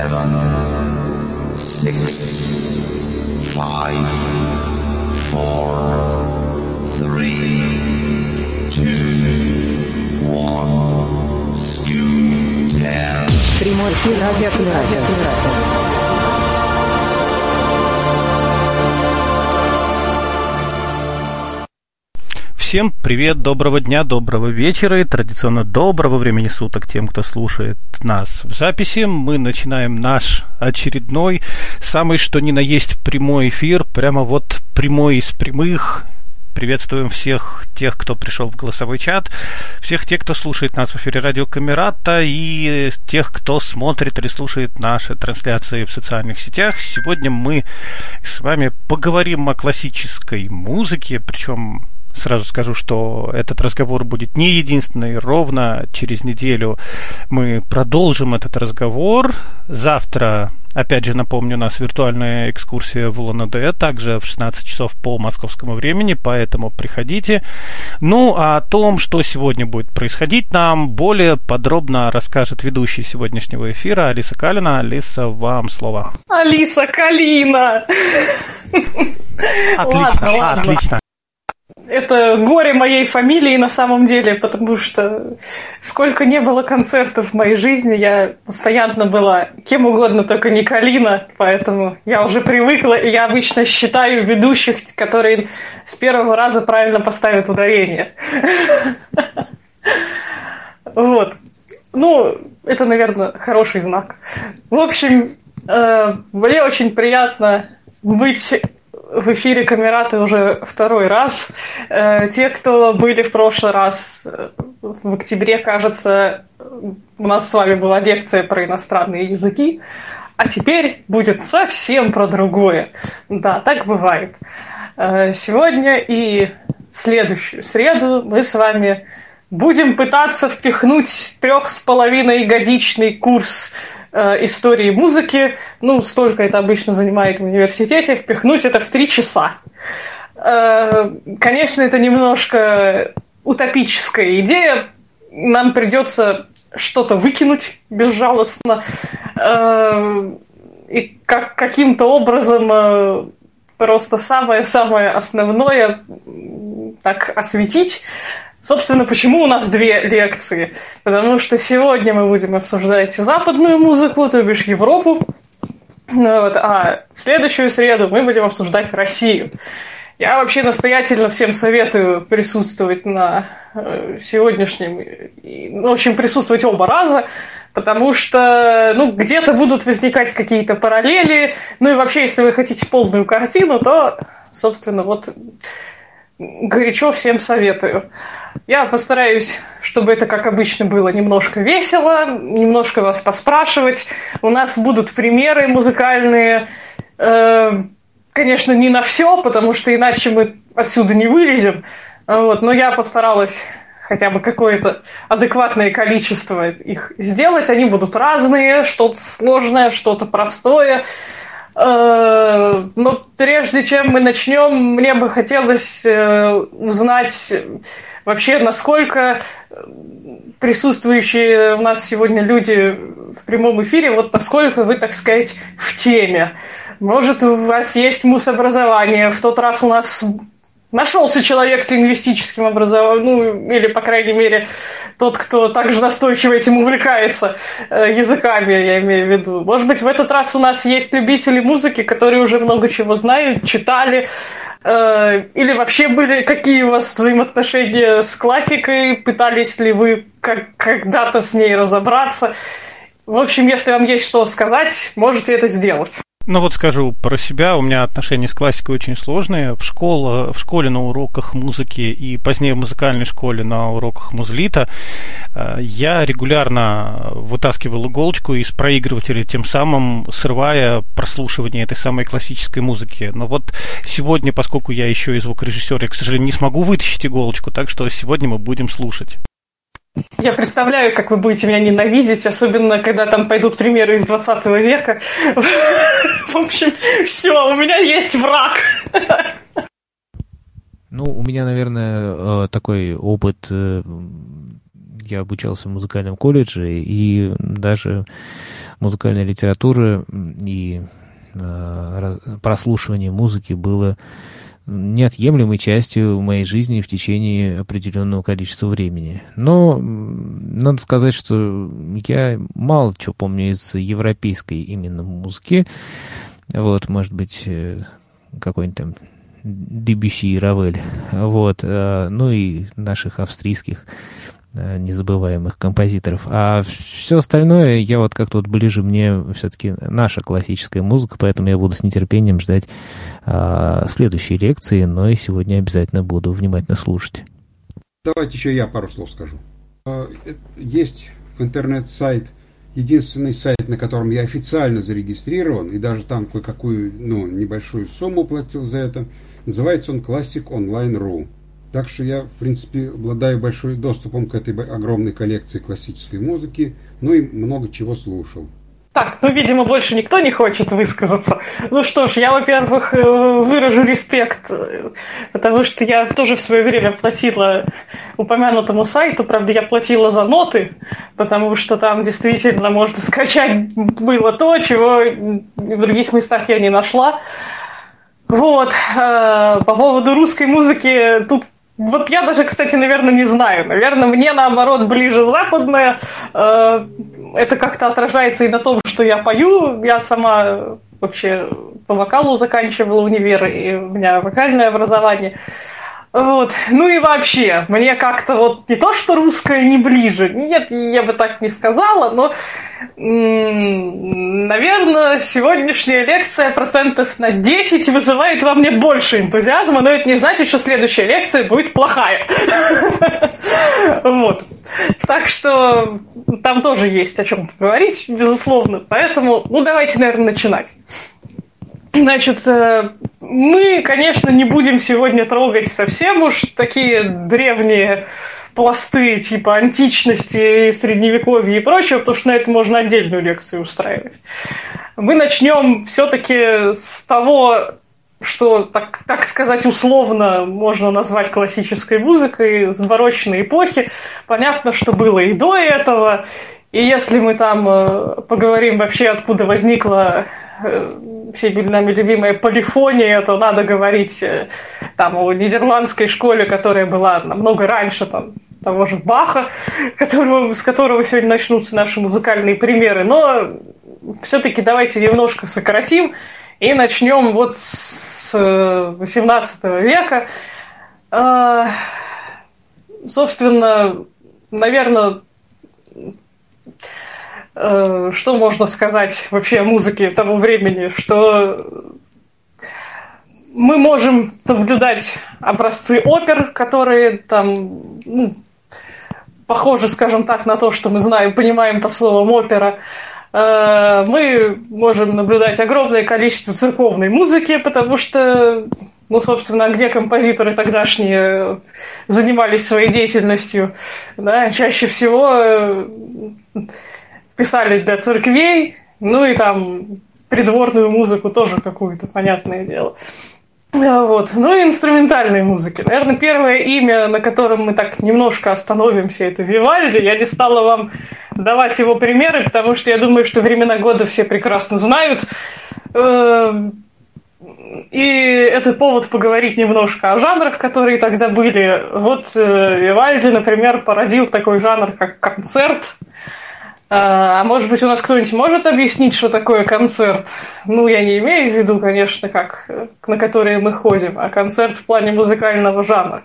seven, six, five, four, three, two, one, skew down. Прямой эфир радиокоммуникатор. Всем привет, доброго дня, доброго вечера и традиционно доброго времени суток тем, кто слушает нас в записи. Мы начинаем наш очередной, самый что ни на есть прямой эфир, прямо вот прямой из прямых. Приветствуем всех тех, кто пришел в голосовой чат, всех тех, кто слушает нас в эфире радио Камерата и тех, кто смотрит или слушает наши трансляции в социальных сетях. Сегодня мы с вами поговорим о классической музыке, причем Сразу скажу, что этот разговор будет не единственный. Ровно через неделю мы продолжим этот разговор. Завтра, опять же, напомню, у нас виртуальная экскурсия в Улан-Удэ, также в 16 часов по московскому времени, поэтому приходите. Ну, а о том, что сегодня будет происходить, нам более подробно расскажет ведущий сегодняшнего эфира Алиса Калина. Алиса, вам слово. Алиса Калина! Отлично, ладно, отлично это горе моей фамилии на самом деле, потому что сколько не было концертов в моей жизни, я постоянно была кем угодно, только не Калина, поэтому я уже привыкла, и я обычно считаю ведущих, которые с первого раза правильно поставят ударение. Вот. Ну, это, наверное, хороший знак. В общем, э, мне очень приятно быть в эфире Камераты уже второй раз. Э, те, кто были в прошлый раз, э, в октябре, кажется, у нас с вами была лекция про иностранные языки, а теперь будет совсем про другое. Да, так бывает. Э, сегодня и в следующую среду мы с вами будем пытаться впихнуть трех с половиной годичный курс э, истории музыки, ну, столько это обычно занимает в университете, впихнуть это в три часа. Э, конечно, это немножко утопическая идея. Нам придется что-то выкинуть безжалостно э, и как, каким-то образом просто самое-самое основное так осветить. Собственно, почему у нас две лекции? Потому что сегодня мы будем обсуждать западную музыку, то бишь Европу, ну вот, а в следующую среду мы будем обсуждать Россию. Я вообще настоятельно всем советую присутствовать на э, сегодняшнем, ну, в общем, присутствовать оба раза, потому что, ну, где-то будут возникать какие-то параллели, ну и вообще, если вы хотите полную картину, то, собственно, вот горячо всем советую. Я постараюсь, чтобы это, как обычно, было немножко весело, немножко вас поспрашивать. У нас будут примеры музыкальные. Э, конечно, не на все, потому что иначе мы отсюда не вылезем. Вот, но я постаралась хотя бы какое-то адекватное количество их сделать. Они будут разные, что-то сложное, что-то простое. Э, но прежде чем мы начнем, мне бы хотелось э, узнать вообще, насколько присутствующие у нас сегодня люди в прямом эфире, вот насколько вы, так сказать, в теме. Может, у вас есть мус-образование. В тот раз у нас нашелся человек с лингвистическим образованием, ну, или, по крайней мере, тот, кто также настойчиво этим увлекается э, языками, я имею в виду. Может быть, в этот раз у нас есть любители музыки, которые уже много чего знают, читали, э, или вообще были какие у вас взаимоотношения с классикой, пытались ли вы как- когда-то с ней разобраться. В общем, если вам есть что сказать, можете это сделать. Ну вот скажу про себя, у меня отношения с классикой очень сложные. В, школе, в школе на уроках музыки и позднее в музыкальной школе на уроках музлита э, я регулярно вытаскивал иголочку из проигрывателя, тем самым срывая прослушивание этой самой классической музыки. Но вот сегодня, поскольку я еще и звукорежиссер, я, к сожалению, не смогу вытащить иголочку, так что сегодня мы будем слушать. Я представляю, как вы будете меня ненавидеть, особенно когда там пойдут примеры из 20 века. В общем, все, у меня есть враг. Ну, у меня, наверное, э, такой опыт, э, я обучался в музыкальном колледже, и даже музыкальная литература и э, прослушивание музыки было неотъемлемой частью моей жизни в течение определенного количества времени. Но надо сказать, что я мало чего помню из европейской именно музыки. Вот, может быть, э, какой-нибудь там Дебюси и Равель. Вот, э, ну и наших австрийских незабываемых композиторов. А все остальное, я вот как-то вот ближе мне все-таки наша классическая музыка, поэтому я буду с нетерпением ждать а, следующей лекции, но и сегодня обязательно буду внимательно слушать. Давайте еще я пару слов скажу. А, э, есть в интернет-сайт, единственный сайт, на котором я официально зарегистрирован, и даже там кое-какую ну, небольшую сумму платил за это. Называется он Classic Online Classiconline.ru. Так что я, в принципе, обладаю большим доступом к этой огромной коллекции классической музыки, ну и много чего слушал. Так, ну, видимо, больше никто не хочет высказаться. Ну что ж, я, во-первых, э, выражу респект, э, потому что я тоже в свое время платила упомянутому сайту, правда, я платила за ноты, потому что там действительно можно скачать было то, чего в других местах я не нашла. Вот, э, по поводу русской музыки, тут вот я даже, кстати, наверное, не знаю. Наверное, мне наоборот ближе западная. Э, это как-то отражается и на том, что я пою. Я сама вообще по вокалу заканчивала универ, и у меня вокальное образование. Вот. Ну и вообще, мне как-то вот не то, что русское не ближе, нет, я бы так не сказала, но, наверное, сегодняшняя лекция процентов на 10 вызывает во мне больше энтузиазма, но это не значит, что следующая лекция будет плохая. Вот. Так что там тоже есть о чем поговорить, безусловно. Поэтому, ну, давайте, наверное, начинать. Значит, э, мы, конечно, не будем сегодня трогать совсем уж такие древние пласты типа античности, средневековья и прочего, потому что на это можно отдельную лекцию устраивать. Мы начнем все-таки с того, что, так, так сказать, условно можно назвать классической музыкой, с барочной эпохи. Понятно, что было и до этого. И если мы там э, поговорим вообще, откуда возникла всеми нами любимая полифония, то надо говорить э, там о нидерландской школе, которая была намного раньше там, того же Баха, которого, с которого сегодня начнутся наши музыкальные примеры. Но все-таки давайте немножко сократим и начнем вот с 18 века. Собственно, наверное, Э, что можно сказать вообще о музыке того времени, что мы можем наблюдать образцы опер, которые там ну, похожи, скажем так, на то, что мы знаем, понимаем под словом опера. Э, мы можем наблюдать огромное количество церковной музыки, потому что, ну, собственно, где композиторы тогдашние занимались своей деятельностью, да, чаще всего э, писали для церквей, ну и там придворную музыку тоже какую-то, понятное дело. А, вот. Ну и инструментальной музыки. Наверное, первое имя, на котором мы так немножко остановимся, это Вивальди. Я не стала вам давать его примеры, потому что я думаю, что времена года все прекрасно знают. Эм, и это повод поговорить немножко о жанрах, которые тогда были. Вот э, Вивальди, например, породил такой жанр, как концерт – а, а может быть, у нас кто-нибудь может объяснить, что такое концерт? Ну, я не имею в виду, конечно, как на которые мы ходим, а концерт в плане музыкального жанра.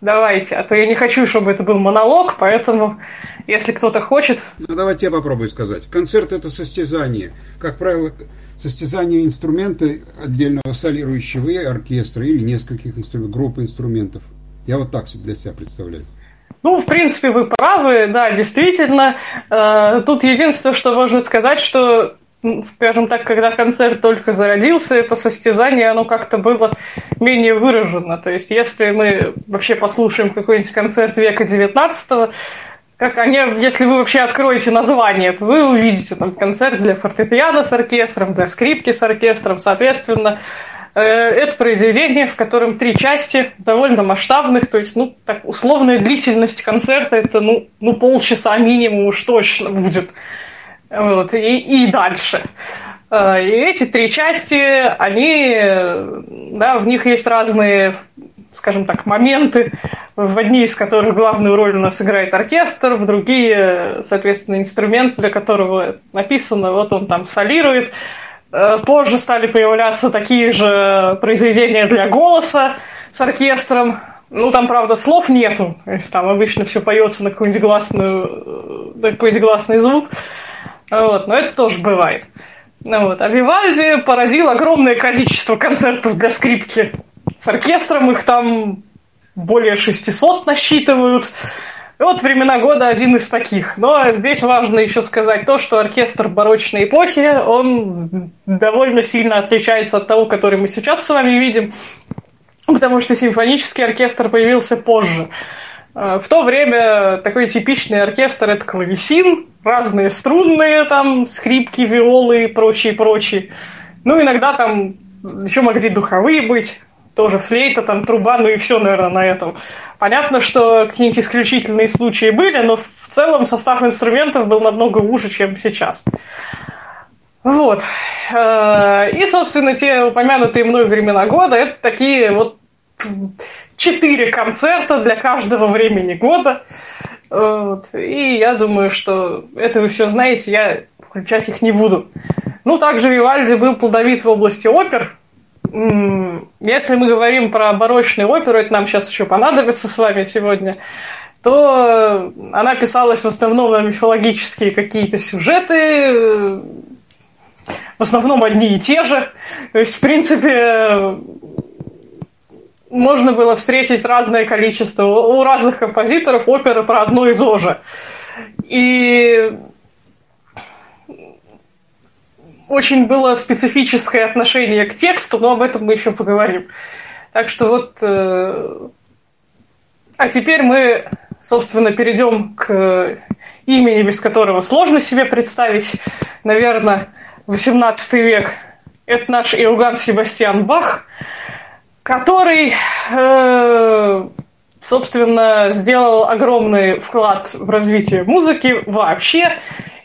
Давайте, а то я не хочу, чтобы это был монолог, поэтому, если кто-то хочет... Ну, давайте я попробую сказать. Концерт – это состязание. Как правило, состязание инструмента отдельного солирующего и оркестра или нескольких инструментов, групп инструментов. Я вот так для себя представляю. Ну, в принципе, вы правы, да, действительно. Э, тут единственное, что можно сказать, что скажем так, когда концерт только зародился, это состязание, оно как-то было менее выражено. То есть, если мы вообще послушаем какой-нибудь концерт века XIX, как они, если вы вообще откроете название, то вы увидите там концерт для фортепиано с оркестром, для скрипки с оркестром, соответственно, это произведение, в котором три части, довольно масштабных, то есть, ну, так, условная длительность концерта это, ну, ну полчаса минимум уж точно будет. Вот, и, и дальше. Э, и эти три части, они, да, в них есть разные, скажем так, моменты, в одни из которых главную роль у нас играет оркестр, в другие, соответственно, инструмент, для которого написано, вот он там солирует, Э, позже стали появляться такие же произведения для голоса с оркестром. Ну, там, правда, слов нету. То есть, там обычно все поется на какой-нибудь гласную, на какой-нибудь гласный звук. Вот, но это тоже бывает. Ну, вот. А Вивальди породил огромное количество концертов для скрипки с оркестром. Их там более 600 насчитывают. И вот времена года один из таких. Но здесь важно еще сказать то, что оркестр барочной эпохи, он довольно сильно отличается от того, который мы сейчас с вами видим, потому что симфонический оркестр появился позже. Э, в то время такой типичный оркестр – это клавесин, разные струнные, там, скрипки, виолы и прочие, прочие. Ну, иногда там еще могли духовые быть, тоже флейта, там, труба, ну и все, наверное, на этом. Понятно, что какие-нибудь исключительные случаи были, но в целом состав инструментов был намного уже, чем сейчас. Вот. Э, и, собственно, те упомянутые мной времена года, это такие вот четыре концерта для каждого времени года. Вот. И я думаю, что это вы все знаете, я включать их не буду. Ну, также Вивальди был плодовит в области опер, если мы говорим про барочную оперу, это нам сейчас еще понадобится с вами сегодня, то она писалась в основном на мифологические какие-то сюжеты, в основном одни и те же. То есть, в принципе, можно было встретить разное количество у разных композиторов оперы про одно и то же. И очень было специфическое отношение к тексту, но об этом мы еще поговорим. Так что вот... Э, а теперь мы, собственно, перейдем к имени, без которого сложно себе представить. Наверное, 18 век. Это наш Иоганн Себастьян Бах, который, э, собственно, сделал огромный вклад в развитие музыки вообще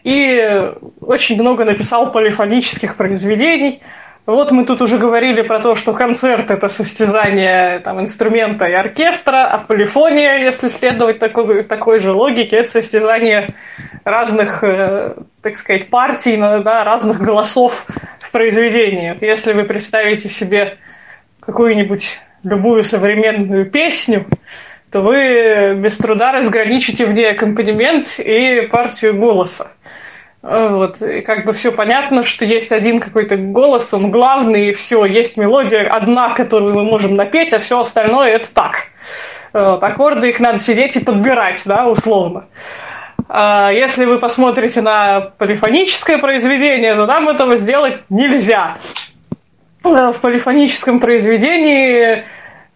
и очень много написал полифонических произведений. Вот мы тут уже говорили про то, что концерт – это состязание там, инструмента и оркестра, а полифония, если следовать такой, такой же логике, это состязание разных, э, так сказать, партий, да, разных голосов в произведении. Если вы представите себе какую-нибудь любую современную песню, то вы без труда разграничите в ней аккомпанемент и партию голоса. Вот, и как бы все понятно, что есть один какой-то голос, он главный, и все, есть мелодия одна, которую мы можем напеть, а все остальное это так. Вот, аккорды их надо сидеть и подбирать, да, условно. А если вы посмотрите на полифоническое произведение, то нам этого сделать нельзя. В полифоническом произведении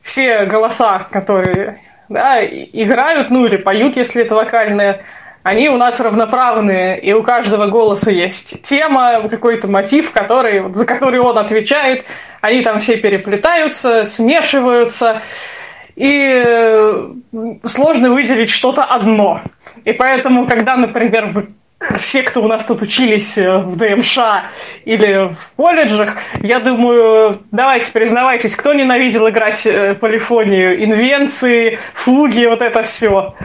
все голоса, которые да, играют, ну или поют, если это вокальное, они у нас равноправные, и у каждого голоса есть тема, какой-то мотив, который, за который он отвечает. Они там все переплетаются, смешиваются, и э, сложно выделить что-то одно. И поэтому, когда, например, вы все, кто у нас тут учились э, в ДМШ или в колледжах, я думаю, давайте признавайтесь, кто ненавидел играть э, полифонию, инвенции, фуги, вот это все.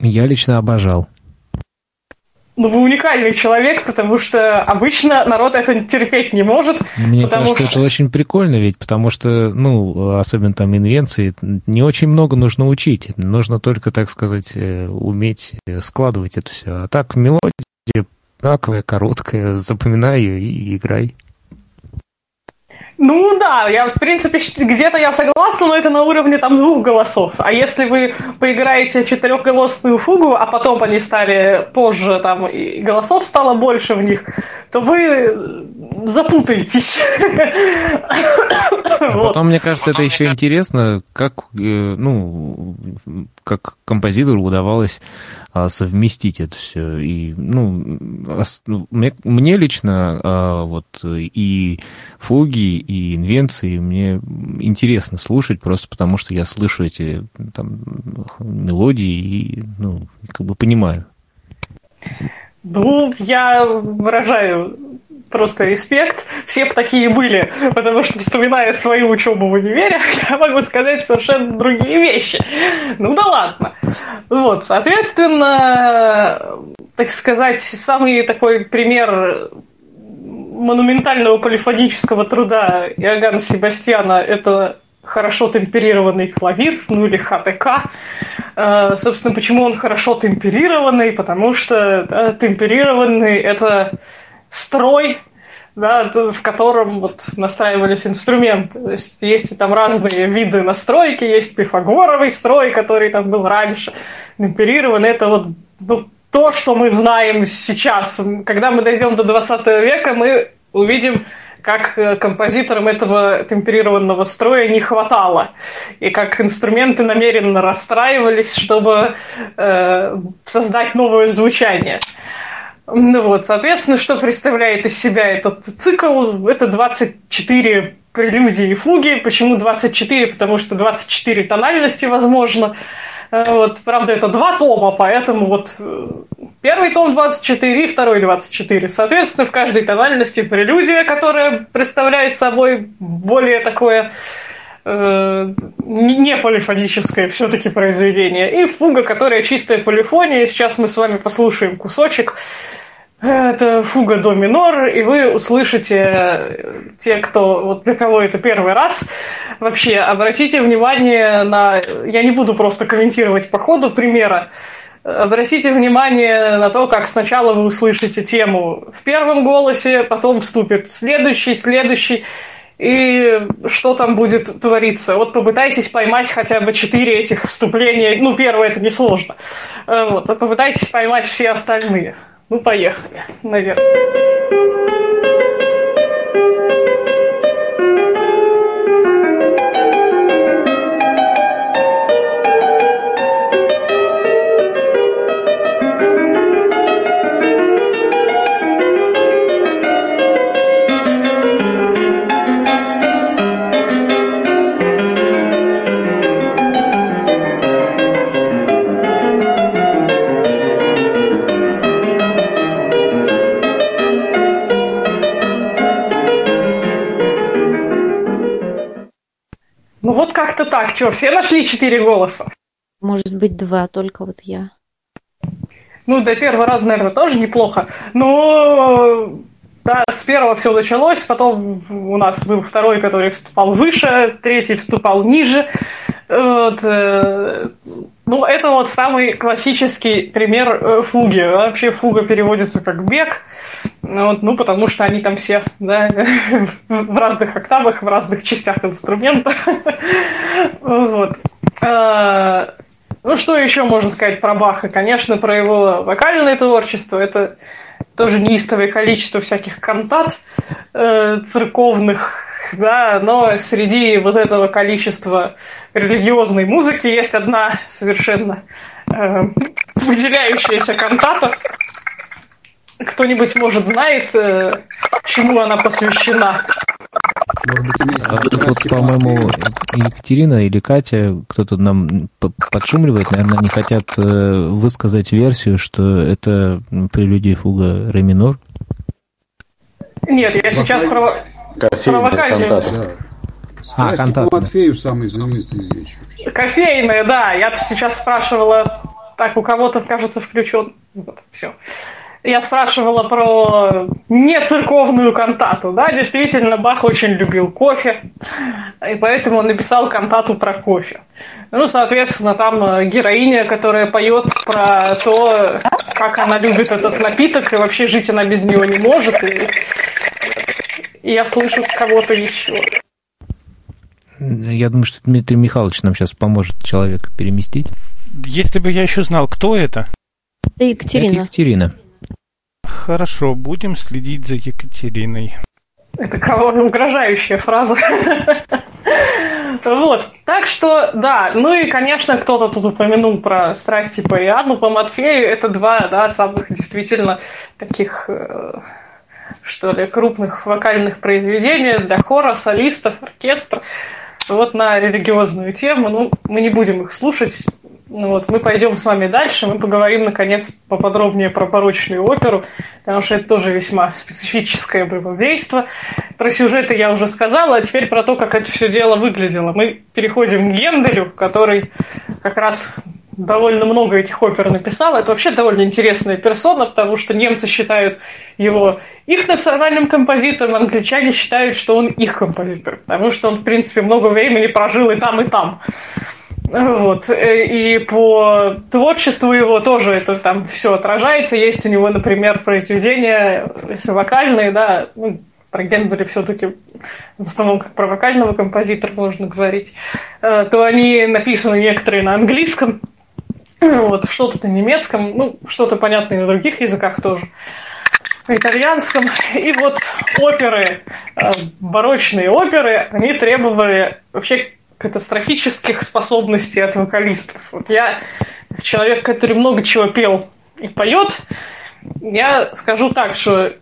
Я лично обожал. Ну, вы уникальный человек, потому что обычно народ это терпеть не может. Мне кажется, что... это очень прикольно, ведь потому что, ну, особенно там инвенции, не очень много нужно учить. Нужно только, так сказать, э, уметь э, складывать это все. А так мелодия одинаковая, короткая, запоминай ее и играй. Ну да, я в принципе где-то я согласна, но это на уровне там двух голосов. А если вы поиграете четырехголосную фугу, а потом они стали позже там и голосов стало больше в них, то вы запутаетесь. А потом, мне кажется, это еще интересно, как, э, ну, как композитору удавалось а, совместить это все. И, ну, ну, мне, мне лично а, вот и фуги, и инвенции мне интересно слушать, просто потому что я слышу эти там мелодии и, ну, как бы понимаю. Ну, я выражаю просто респект. Все такие были, потому что, вспоминая свою учебу в универе, я могу сказать совершенно другие вещи. Ну да ладно. Вот, соответственно, так сказать, самый такой пример монументального полифонического труда Иоганна Себастьяна – это хорошо темперированный клавир, ну или ХТК. Э, собственно, почему он хорошо темперированный? Потому что да, темперированный – это строй, да, в котором вот настраивались инструменты. То есть есть там разные виды настройки, есть пифагоровый строй, который там был раньше, темперированный. Это вот ну, то, что мы знаем сейчас. Когда мы дойдем до 20 века, мы увидим как э, композиторам этого темперированного строя не хватало, и как инструменты намеренно расстраивались, чтобы э, создать новое звучание. Ну вот, соответственно, что представляет из себя этот цикл? Это 24 прелюдии и фуги. Почему 24? Потому что 24 тональности возможно. Э, вот, правда, это два тома, поэтому вот э, первый том 24 и второй 24. Соответственно, в каждой тональности прелюдия, которая представляет собой более такое э, не полифоническое все-таки произведение, и фуга, которая чистая полифония. Сейчас мы с вами послушаем кусочек. Это фуга до минор, и вы услышите э, те, кто вот для кого это первый раз. Вообще, обратите внимание на. Я не буду просто комментировать по ходу примера. Обратите внимание на то, как сначала вы услышите тему в первом голосе, потом вступит следующий, следующий, и что там будет твориться. Вот попытайтесь поймать хотя бы четыре этих вступления. Ну, первое это несложно. Э, вот, а попытайтесь поймать все остальные. Ну, поехали, наверное. Как-то так. Что, все нашли четыре голоса? Может быть, два, только вот я. Ну, до первого раза, наверное, тоже неплохо. Но да, с первого все началось, потом у нас был второй, который вступал выше, третий вступал ниже. Вот, э, ну, это вот самый классический пример э, фуги. Вообще фуга переводится как бег, вот, ну, потому что они там все да, в разных октавах, в разных частях инструмента. Вот. А, ну, что еще можно сказать про Баха? Конечно, про его вокальное творчество. Это тоже неистовое количество всяких кантат э, церковных, да, но среди вот этого количества религиозной музыки есть одна совершенно э, выделяющаяся кантата. Кто-нибудь, может, знает, э, чему она посвящена? А тут вот, по-моему, Екатерина или Катя, кто-то нам подшумливает, наверное, они хотят э, высказать версию, что это прелюдия фуга ре минор. Нет, я сейчас про. Да. А, контакт. Матфеев самый знаменитый вещь. Кофейная, да. Я сейчас спрашивала, так, у кого-то, кажется, включен. Вот, все я спрашивала про нецерковную кантату. Да, действительно, Бах очень любил кофе, и поэтому он написал кантату про кофе. Ну, соответственно, там э, героиня, которая поет про то, как она любит этот напиток, и вообще жить она без него не может. И, и я слышу кого-то еще. Я думаю, что Дмитрий Михайлович нам сейчас поможет человека переместить. Если бы я еще знал, кто это. Это Екатерина. Это Екатерина. Хорошо, будем следить за Екатериной. Это кого угрожающая фраза. Вот. Так что, да, ну и, конечно, кто-то тут упомянул про страсти по Иоанну, по Матфею. Это два, да, самых действительно таких, э, что ли, крупных вокальных произведения для хора, солистов, оркестра. Вот на религиозную тему. Ну, мы не будем их слушать, ну вот, мы пойдем с вами дальше, мы поговорим, наконец, поподробнее про порочную оперу, потому что это тоже весьма специфическое было действие. Про сюжеты я уже сказала, а теперь про то, как это все дело выглядело. Мы переходим к Генделю, который как раз довольно много этих опер написал. Это вообще довольно интересная персона, потому что немцы считают его их национальным композитором, англичане считают, что он их композитор, потому что он, в принципе, много времени прожил и там, и там. Вот. Э, и по творчеству его тоже это там все отражается. Есть у него, например, произведения, вокальные, да, ну, про Генделя все-таки в основном как про вокального композитора можно говорить, э, то они написаны некоторые на английском, вот, что-то на немецком, ну, что-то понятное на других языках тоже, итальянском. И вот оперы, э, барочные оперы, они требовали вообще катастрофических способностей от вокалистов. Вот я, человек, который много чего пел и поет, я скажу так, что,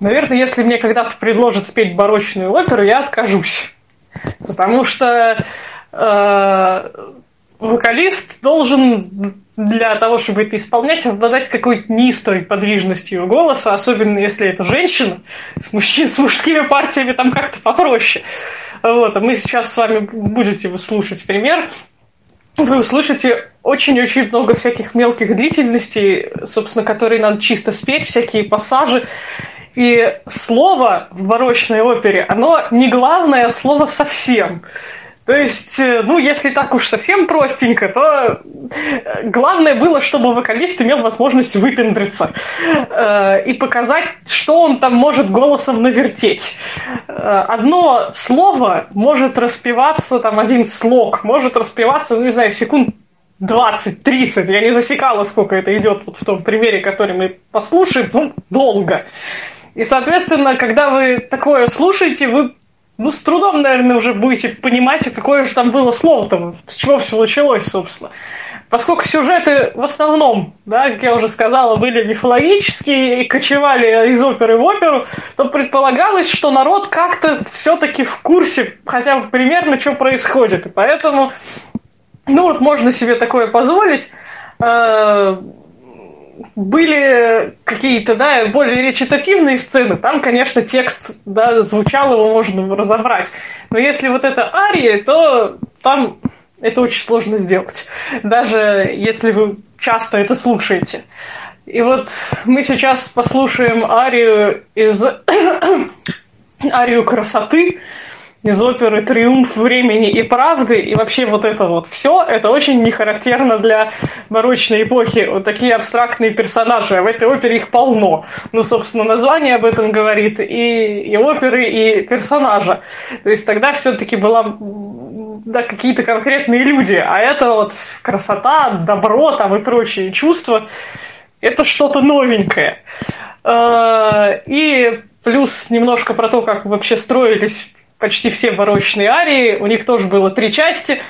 наверное, если мне когда-то предложат спеть барочную оперу, я откажусь. Потому что э, вокалист должен для того, чтобы это исполнять, обладать какой-то неистовой подвижностью голоса, особенно если это женщина, с, мужчин, с мужскими партиями там как-то попроще. Вот, а мы сейчас с вами будете слушать пример. Вы услышите очень-очень много всяких мелких длительностей, собственно, которые надо чисто спеть, всякие пассажи. И слово в барочной опере, оно не главное слово совсем. То есть, э, ну, если так уж совсем простенько, то э, главное было, чтобы вокалист имел возможность выпендриться э, и показать, что он там может голосом навертеть. Э, одно слово может распеваться, там, один слог может распеваться, ну, не знаю, секунд 20-30, я не засекала, сколько это идет вот в том примере, который мы послушаем, ну, долго. И, соответственно, когда вы такое слушаете, вы ну, с трудом, наверное, уже будете понимать, какое же там было слово-то, с чего все началось, собственно. Поскольку сюжеты в основном, да, как я уже сказала, были мифологические и кочевали из оперы в оперу, то предполагалось, что народ как-то все-таки в курсе хотя бы примерно, что происходит. И поэтому, ну вот можно себе такое позволить. Были какие-то, да, более речитативные сцены, там, конечно, текст, да, звучал, его можно разобрать. Но если вот это ария, то там это очень сложно сделать, даже если вы часто это слушаете. И вот мы сейчас послушаем арию из арию красоты, из оперы «Триумф времени и правды», и вообще вот это вот все, это очень не характерно для барочной эпохи. Вот такие абстрактные персонажи, а в этой опере их полно. Ну, собственно, название об этом говорит, и, и оперы, и персонажа. То есть тогда все-таки была да, какие-то конкретные люди, а это вот красота, добро там и прочие чувства, это что-то новенькое. А, и плюс немножко про то, как вообще строились почти все барочные арии, у них тоже было три части.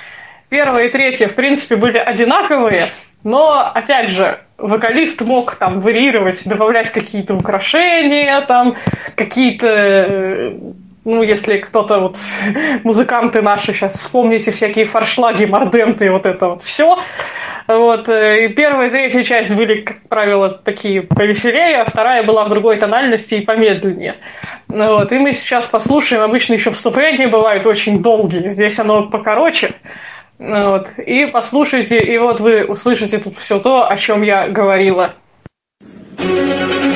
Первая и третья, в принципе, были одинаковые, но, опять же, вокалист мог там варьировать, добавлять какие-то украшения, там, какие-то э, ну, если кто-то вот, музыканты наши сейчас вспомните всякие форшлаги, морденты и вот это вот все. Вот, э, и первая и третья часть были, как правило, такие повеселее, а вторая была в другой тональности и помедленнее. Вот, и мы сейчас послушаем, обычно еще вступления бывают очень долгие, здесь оно покороче. Вот, и послушайте, и вот вы услышите тут все то, о чем я говорила. cielo nemico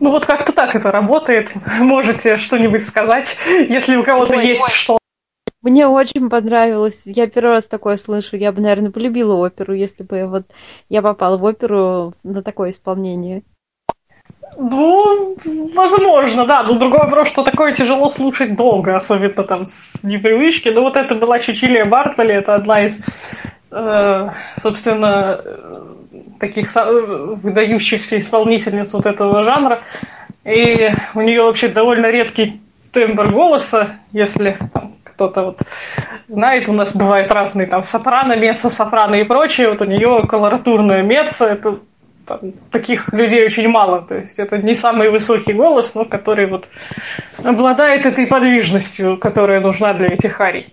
Ну вот как-то так это работает. Можете что-нибудь сказать, если у кого-то Ой, есть ой. что. Мне очень понравилось. Я первый раз такое слышу. Я бы, наверное, полюбила оперу, если бы вот я попала в оперу на такое исполнение. Ну, возможно, да. Но другой вопрос, что такое тяжело слушать долго, особенно там с непривычки. Ну, вот это была Чичилия Бартоли, это одна из, э, собственно, таких выдающихся исполнительниц вот этого жанра. И у нее вообще довольно редкий тембр голоса, если там кто-то вот знает, у нас бывают разные там сопрано, меццо-сопрано и прочее. Вот у нее колоратурная меццо, это там, таких людей очень мало. То есть это не самый высокий голос, но который вот обладает этой подвижностью, которая нужна для этих арий.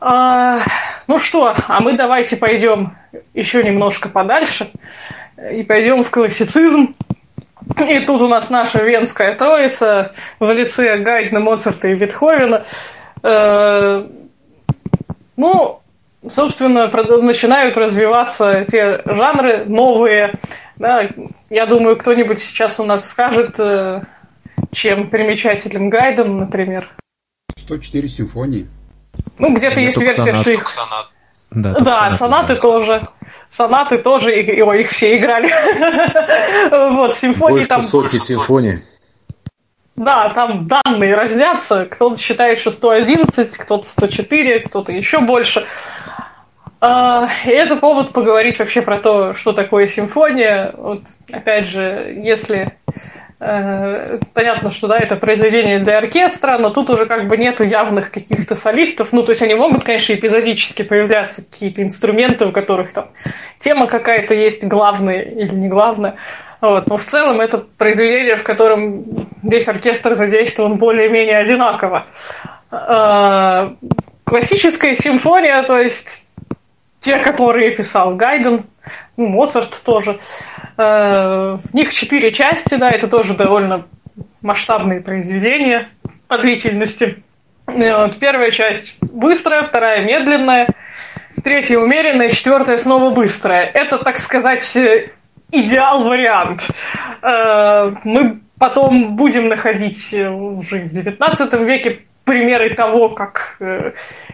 А, ну что, а мы давайте пойдем еще немножко подальше и пойдем в классицизм. И тут у нас наша венская троица в лице Гайдна, Моцарта и Бетховена. Э, ну, собственно, начинают развиваться те жанры новые. Да, я думаю, кто-нибудь сейчас у нас скажет, э, чем примечателен Гайден, например. 104 симфонии. Ну, где-то есть версия, сонат. что их... Да, только Да, сонаты тоже. Сонаты тоже, и, ой, их все играли. Вот, симфонии Больше там... сотни симфоний. Да, там данные разнятся. Кто-то считает, что 111, кто-то 104, кто-то еще больше. А, И это повод поговорить вообще про то, что такое симфония. Вот, опять же, если понятно, что да, это произведение для оркестра, но тут уже как бы нету явных каких-то солистов. Ну, то есть они могут, конечно, эпизодически появляться какие-то инструменты, у которых там тема какая-то есть, главная или не главная. Вот. Но в целом это произведение, в котором весь оркестр задействован более-менее одинаково. А, Классическая симфония, то есть те, которые писал Гайден, Моцарт тоже. Э, В них четыре части, да, это тоже довольно масштабные произведения по длительности. Вот, первая часть быстрая, вторая медленная, третья умеренная, четвертая снова быстрая. Это, так сказать, идеал-вариант. Э, Мы потом будем находить э, уже в XIX веке примеры того, как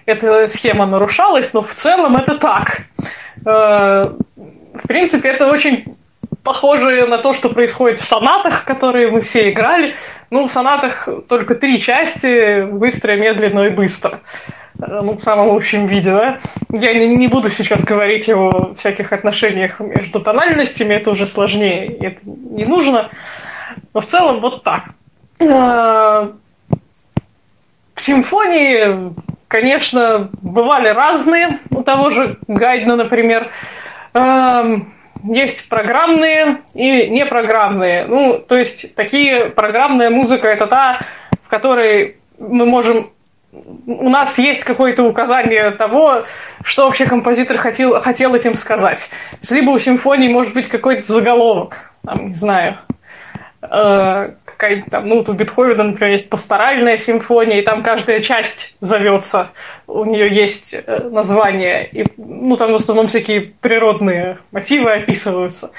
эта схема нарушалась, но в целом это так. В принципе, это очень похоже на то, что происходит в сонатах, которые мы все играли. Ну, в сонатах только три части, быстро, медленно и быстро. Э, Ну, в самом общем виде, да. Я не, не буду сейчас говорить о всяких отношениях между тональностями, это уже сложнее, это не нужно. Но в целом вот так. Э, Симфонии, конечно, бывали разные. У того же Гайдна, например. Есть программные и непрограммные. Ну, то есть, такие программная музыка это та, в которой мы можем у нас есть какое-то указание того, что вообще композитор хотел, хотел этим сказать. Либо у симфонии может быть какой-то заголовок, там, не знаю, какая-нибудь там, ну, вот у Бетховена, например, есть пасторальная симфония, и там каждая часть зовется, у нее есть э, название, и, ну, там в основном всякие природные мотивы описываются.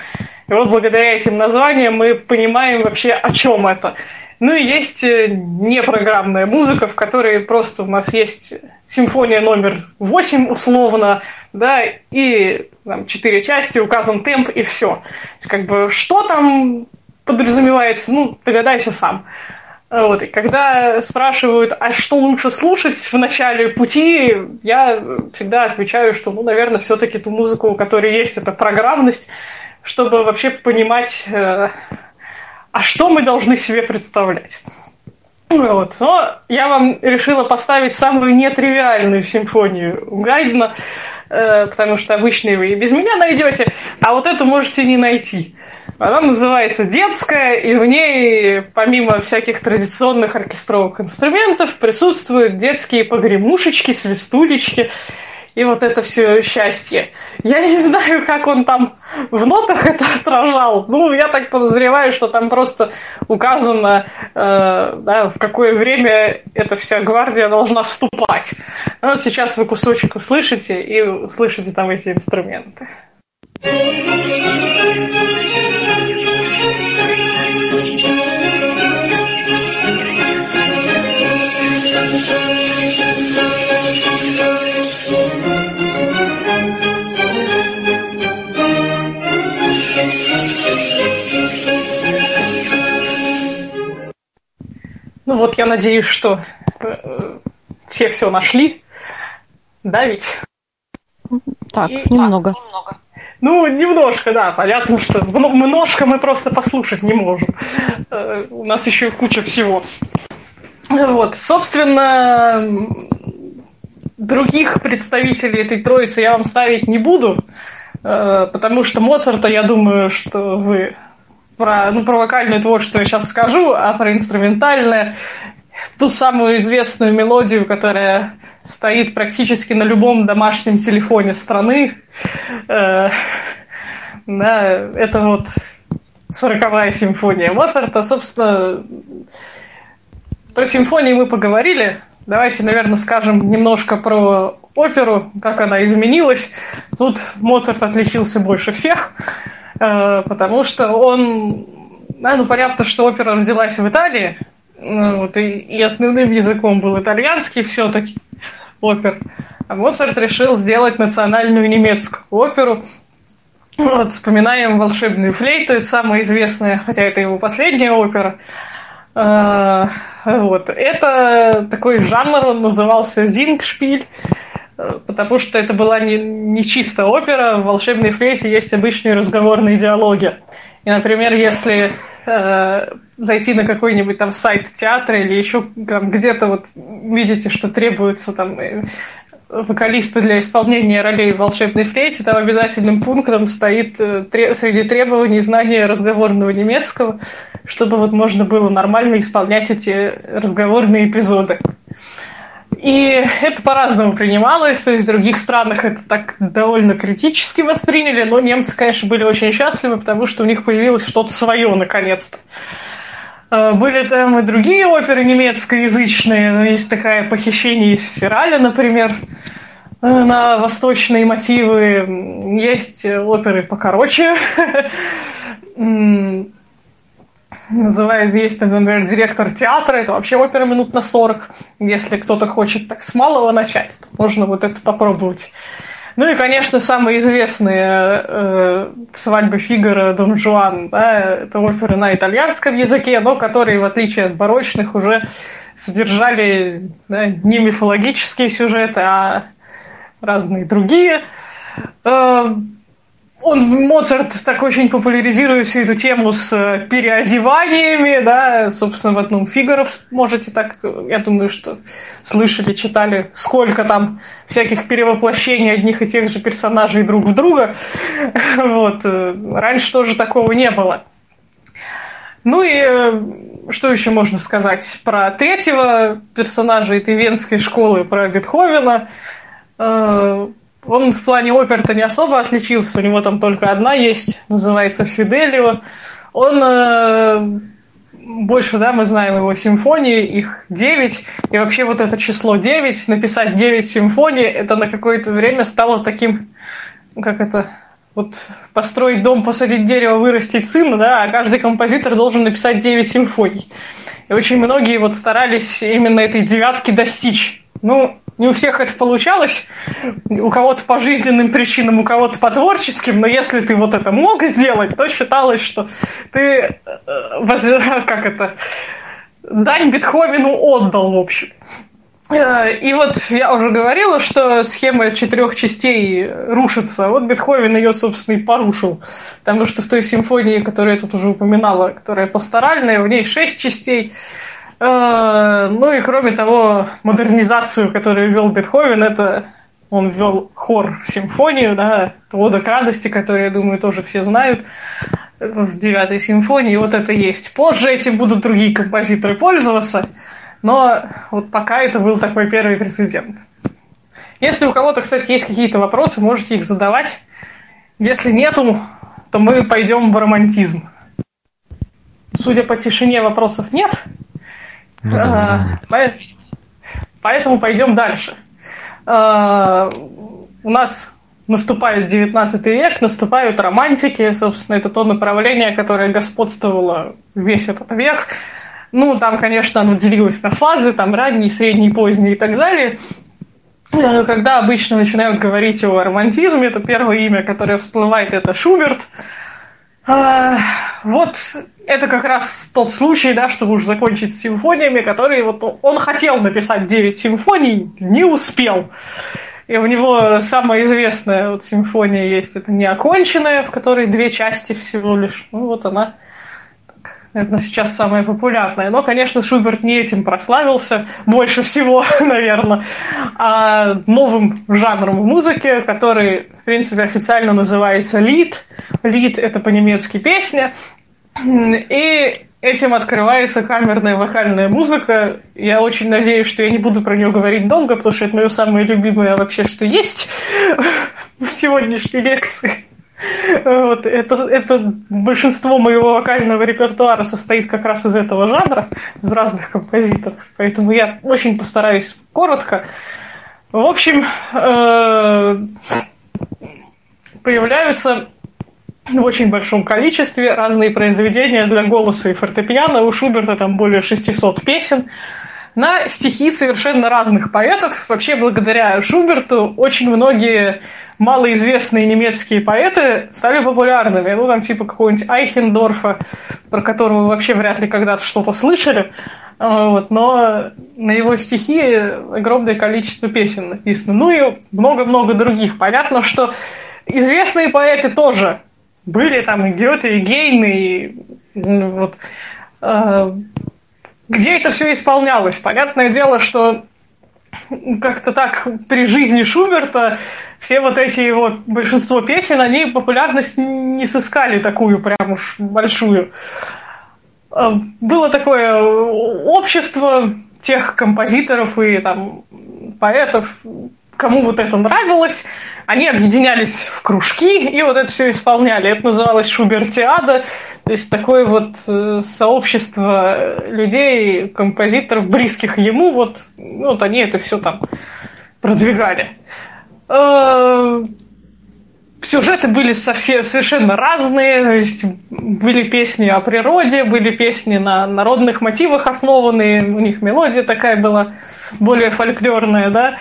И вот благодаря этим названиям мы понимаем вообще, о чем это. Ну и есть э, непрограммная музыка, в которой просто у нас есть симфония номер 8 условно, да, и там, четыре части, указан темп и все. Как бы что там подразумевается, ну, догадайся сам. Вот, и когда спрашивают, а что лучше слушать в начале пути, я всегда отвечаю, что, ну, наверное, все-таки ту музыку, у которой есть эта программность, чтобы вообще понимать, э, а что мы должны себе представлять. Вот. Но я вам решила поставить самую нетривиальную симфонию Гайдена, э, потому что обычные вы и без меня найдете, а вот эту можете не найти. Она называется «Детская», и в ней, помимо всяких традиционных оркестровых инструментов, присутствуют детские погремушечки, свистулечки и вот это все счастье. Я не знаю, как он там в нотах это отражал. Ну, я так подозреваю, что там просто указано, э, да, в какое время эта вся гвардия должна вступать. Ну, вот сейчас вы кусочек услышите и услышите там эти инструменты. Ну вот я надеюсь, что э, все все нашли. Да ведь? Так, И- немного. Ну, немножко, да, понятно, что мно- немножко мы просто послушать не можем. Э, У нас еще куча всего. Вот, собственно, других представителей этой троицы я вам ставить не буду, э, потому что Моцарта, я думаю, что вы про, ну, про вокальное творчество я сейчас скажу, а про инструментальное ту самую известную мелодию, которая стоит практически на любом домашнем телефоне страны. Э, Да, это вот сороковая симфония Моцарта. Собственно, про симфонии мы поговорили. Давайте, наверное, скажем немножко про оперу, как она изменилась. Тут Моцарт отличился больше всех, потому что он... Ну, понятно, что опера родилась в Италии, ну, вот, и, и основным языком был итальянский все-таки опер. А Моцарт решил сделать национальную немецкую оперу. Вот, вспоминаем «Волшебную флейту», это самая известная, хотя это его последняя опера. А, Вот. Это такой жанр, он назывался «Зингшпиль», э, потому что это была не, не чисто опера, в «Волшебной флейте» есть обычные разговорные диалоги. И, например, если э, зайти на какой-нибудь там сайт театра или еще там где-то вот видите, что требуется там э, вокалисты для исполнения ролей в волшебной флейте, там обязательным пунктом стоит э, тре- среди требований знание разговорного немецкого, чтобы вот можно было нормально исполнять эти разговорные эпизоды. И это по-разному принималось, то есть в других странах это так довольно критически восприняли, но немцы, конечно, были очень счастливы, потому что у них появилось что-то свое наконец-то. Э, Были там и другие оперы немецкоязычные, но есть такая «Похищение из Сираля», например, э, на восточные мотивы. Есть оперы покороче. М, Называется, есть, например, директор театра, это вообще опера минут на 40. Если кто-то хочет так с малого начать, то можно вот это попробовать. Ну и, конечно, самые известные э, «Свадьба Фигара», «Дон Жуан», да, это оперы на итальянском языке, но которые, в отличие от барочных, уже содержали да, не мифологические сюжеты, а разные другие. Э, он, Моцарт, так очень популяризирует всю эту тему с э, переодеваниями, да, собственно, в одном Фигаро можете так, э, я думаю, что слышали, читали, сколько там всяких перевоплощений одних и тех же персонажей друг в друга. Вот. э, Раньше тоже такого не было. Ну и что еще можно сказать про третьего персонажа этой венской школы, про Бетховена? Он в плане опер-то не особо отличился, у него там только одна есть, называется Фиделио. Он э, больше, да, мы знаем его симфонии, их 9, и вообще вот это число 9, написать 9 симфоний, это на какое-то время стало таким, ну, как это, вот построить дом, посадить дерево, вырастить сына, да, а каждый композитор должен написать 9 симфоний. И очень многие вот старались именно этой девятки достичь. Ну, не у всех это получалось, у кого-то по жизненным причинам, у кого-то по творческим, но если ты вот это мог сделать, то считалось, что ты, э, как это, дань Бетховену отдал, в общем. Э, И вот я уже говорила, что схема четырех частей рушится. Вот Бетховен ее, собственно, и порушил. Потому что в той симфонии, которую я тут уже упоминала, которая пасторальная, в ней шесть частей. Э, Ну и кроме того, модернизацию, которую ввел Бетховен, это он ввел хор в симфонию, да, «Ода к радости», которую, я думаю, тоже все знают в девятой симфонии. Вот это есть. Позже этим будут другие композиторы пользоваться, но вот пока это был такой первый прецедент. Если у кого-то, кстати, есть какие-то вопросы, можете их задавать. Если нету, то мы пойдем в романтизм. Судя по тишине, вопросов нет. Ну да, А, по- Поэтому пойдем дальше. А, У нас наступает 19 век, наступают романтики, собственно, это то направление, которое господствовало весь этот век. Ну, там, конечно, оно делилось на фазы, там ранний, средний, поздний и так далее. Когда обычно начинают говорить о романтизме, то первое имя, которое всплывает, это Шуберт. А, Вот это как раз тот случай, да, чтобы уж закончить с симфониями, которые вот он хотел написать 9 симфоний, не успел. И у него самая известная вот симфония есть, это неоконченная, в которой две части всего лишь. Ну вот она, наверное, сейчас самая популярная. Но, конечно, Шуберт не этим прославился больше всего, наверное, а новым жанром в музыке, который, в принципе, официально называется лид. Лид – это по-немецки песня. И этим открывается камерная вокальная музыка. Я очень надеюсь, что я не буду про нее говорить долго, потому что это мое самое любимое вообще, что есть в сегодняшней лекции. Вот, это, это большинство моего вокального репертуара состоит как раз из этого жанра, из разных композиторов. Поэтому я очень постараюсь коротко. В общем, э, появляются в очень большом количестве разные произведения для голоса и фортепиано. У Шуберта там более 600 песен на стихи совершенно разных поэтов. Вообще, благодаря Шуберту очень многие малоизвестные немецкие поэты стали популярными. Ну, там типа какого-нибудь Айхендорфа, про которого вы вообще вряд ли когда-то что-то слышали. Вот, но на его стихи огромное количество песен написано. Ну и много-много других. Понятно, что известные поэты тоже были там и Гёте, и Гейн, и ну, вот, э, где это все исполнялось? Понятное дело, что как-то так при жизни Шуберта все вот эти его большинство песен, они популярность не сыскали такую прям уж большую. Э, Было такое общество тех композиторов и там поэтов, кому вот это нравилось, они объединялись в кружки и вот это все исполняли. Это называлось Шубертиада, то есть такое вот э, сообщество людей, композиторов, близких ему, вот, вот они это все там продвигали. Э, Сюжеты были совсем, совершенно разные, то есть были песни о природе, были песни на народных мотивах основанные, у них мелодия такая была более фольклорная, да,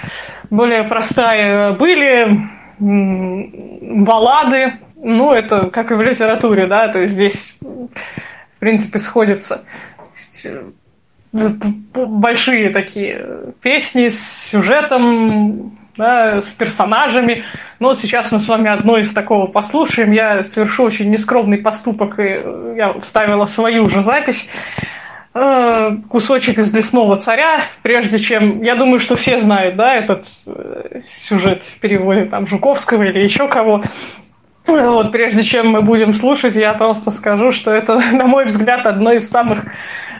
более простая. Были м, баллады, ну, это как и в литературе, да, то есть здесь, в принципе, сходится. Есть, э, большие такие песни с сюжетом, да, с персонажами. Ну, вот сейчас мы с вами одно из такого послушаем. Я совершу очень нескромный поступок, и я вставила свою же запись. Э, Кусочек из «Лесного царя», прежде чем... Я думаю, что все знают, да, этот э, сюжет в переводе там Жуковского или еще кого. Вот, прежде чем мы будем слушать, я просто скажу, что это, на мой взгляд, одно из самых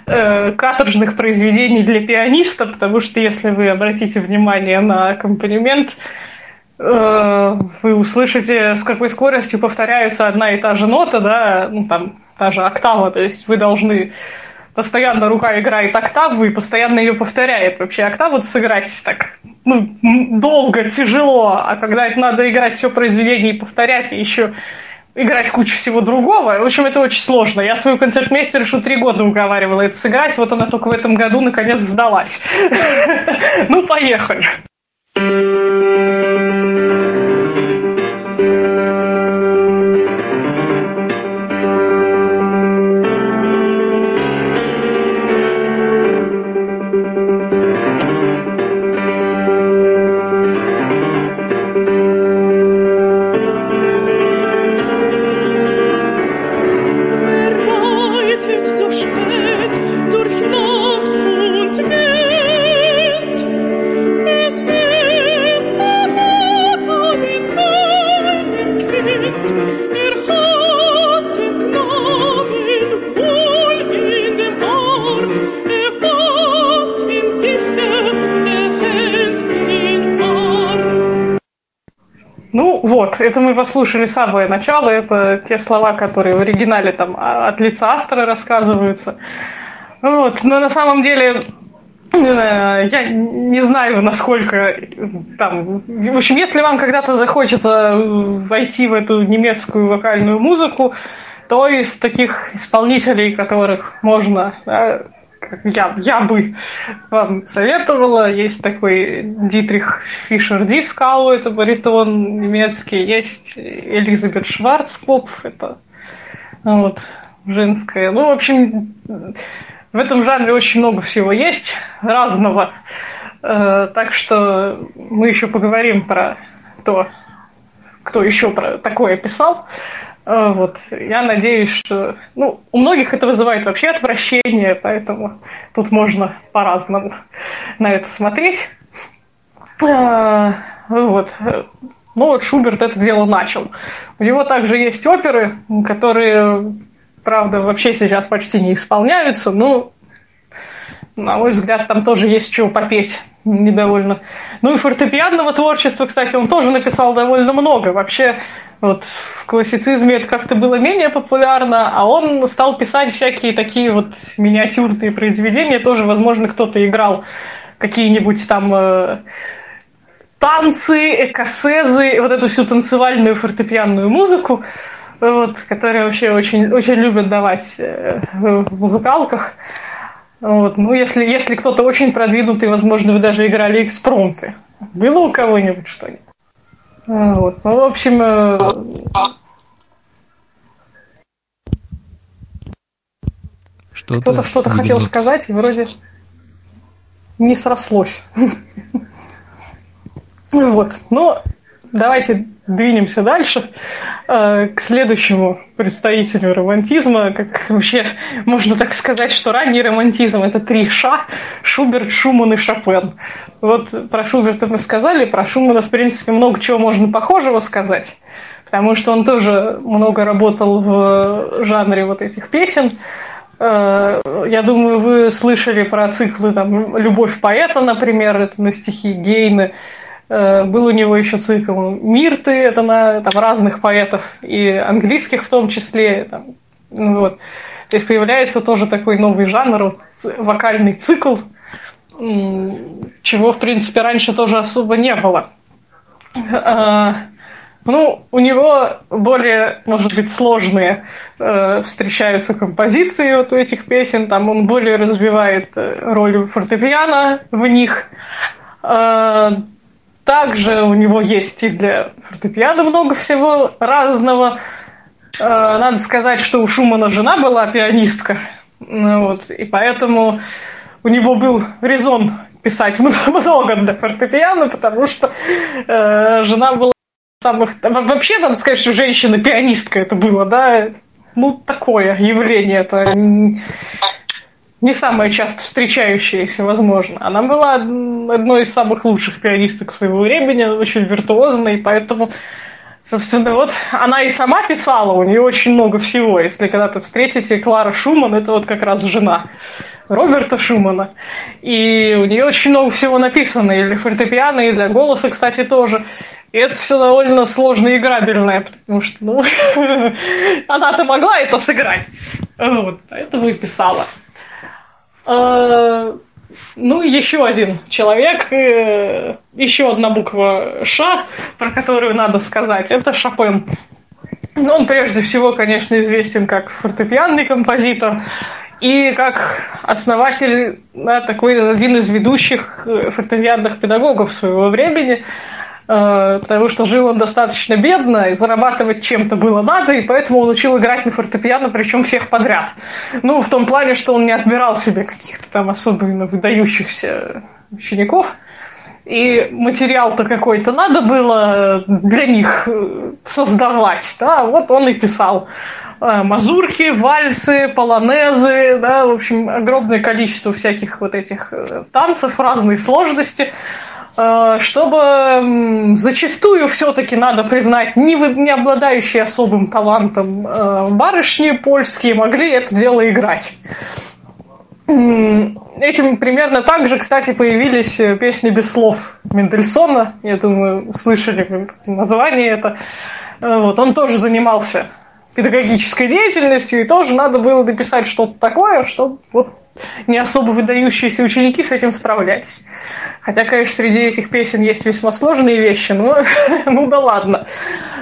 э, каторжных произведений для пианиста, потому что если вы обратите внимание на аккомпанемент, э, вы услышите, с какой скоростью повторяется одна и та же нота, да, ну там та же октава, то есть вы должны постоянно рука играет октаву и постоянно ее повторяет. Вообще октаву сыграть так ну, долго, тяжело, а когда это надо играть все произведение и повторять, и еще играть кучу всего другого. В общем, это очень сложно. Я свою концертмейстершу три года уговаривала это сыграть, вот она только в этом году наконец сдалась. Ну, поехали. Это мы послушали самое начало, это те слова, которые в оригинале там от лица автора рассказываются. Вот, но на самом деле я не знаю, насколько там... В общем, если вам когда-то захочется войти в эту немецкую вокальную музыку, то из таких исполнителей, которых можно я, я бы вам советовала. Есть такой Дитрих Фишер Дискау, это баритон немецкий. Есть Элизабет Шварцкопф, это вот, женская. Ну, в общем, в этом жанре очень много всего есть, разного. Э, Так что мы еще поговорим про то, кто еще про такое писал. Э, Вот. Я надеюсь, что... Ну, у многих это вызывает вообще отвращение, поэтому тут можно по-разному на это смотреть. Э, Вот. Ну вот Шуберт это дело начал. У него также есть оперы, которые, правда, вообще сейчас почти не исполняются, но, на мой взгляд, там тоже есть чего попеть недовольно. Ну и фортепианного творчества, кстати, он тоже написал довольно много. Вообще, вот в классицизме это как-то было менее популярно, а он стал писать всякие такие вот миниатюрные произведения. Тоже, возможно, кто-то играл какие-нибудь там э, танцы, экосезы, вот эту всю танцевальную фортепианную музыку, вот, которую вообще очень, очень любят давать э, в музыкалках. Вот. Ну, если, если кто-то очень продвинутый, возможно, вы даже играли экспромты. Было у кого-нибудь что-нибудь? А, Вот. Ну, в общем, э, Что-то, кто-то что-то хотел сказать, и вроде не срослось. Вот. Ну, давайте двинемся дальше э, к следующему представителю романтизма. Как вообще можно так сказать, что ранний романтизм это три ша Шуберт, Шуман и Шопен. Вот про Шуберта мы сказали, про Шумана, в принципе, много чего можно похожего сказать. Потому что он тоже много работал в жанре вот этих песен. Э, Я думаю, вы слышали про циклы там «Любовь поэта», например, это на стихи Гейна. Э, Был у него еще цикл «Мирты», это на там, разных поэтов, и английских в том числе. Там, ну вот. То есть появляется тоже такой новый жанр, вот, вокальный цикл, чего, в принципе, раньше тоже особо не было. Э, Ну, у него более, может быть, сложные э, встречаются композиции вот у этих песен. Там он более развивает э, роль фортепиано в них. Э, также у него есть и для фортепиано много всего разного. Э, надо сказать, что у Шумана жена была пианистка. Ну Вот, и поэтому у него был резон писать много для фортепиано, потому что э, жена была самых... Во- Вообще, надо сказать, что женщина-пианистка это было, да? Ну, такое явление. Это не самое часто встречающееся, возможно. Она была од- одной из самых лучших пианисток своего времени, очень виртуозной, поэтому, собственно, вот она и сама писала, у нее очень много всего. Если когда-то встретите Клара Шуман, это вот как раз жена Роберта Шумана. И у нее очень много всего написано, и для фортепиано, и для голоса, кстати, тоже. И это все довольно сложно играбельное, потому что, ну, она-то могла это сыграть. Вот, поэтому и писала. Э, Ну, еще один человек, э, еще одна буква Ш, про которую надо сказать, это Шопен. Ну, он прежде всего, конечно, известен как фортепианный композитор и как основатель, да, такой один из ведущих э, фортепианных педагогов своего времени, потому что жил он достаточно бедно, и зарабатывать чем-то было надо, и поэтому он учил играть на фортепиано, причем всех подряд. Ну, в том плане, что он не отбирал себе каких-то там особенно выдающихся учеников, и материал-то какой-то надо было для них э, создавать, да, вот он и писал. Э, мазурки, вальсы, полонезы, да, в общем, огромное количество всяких вот этих э, танцев разной сложности, э, чтобы м, зачастую все-таки надо признать, не, не обладающие особым талантом э, барышни польские могли это дело играть. Этим примерно так же, кстати, появились э, песни без слов Мендельсона. Я думаю, слышали название это. Э, Вот, он тоже занимался педагогической деятельностью, и тоже надо было дописать что-то такое, чтобы вот не особо выдающиеся ученики с этим справлялись. Хотя, конечно, среди этих песен есть весьма сложные вещи, но ну да ладно.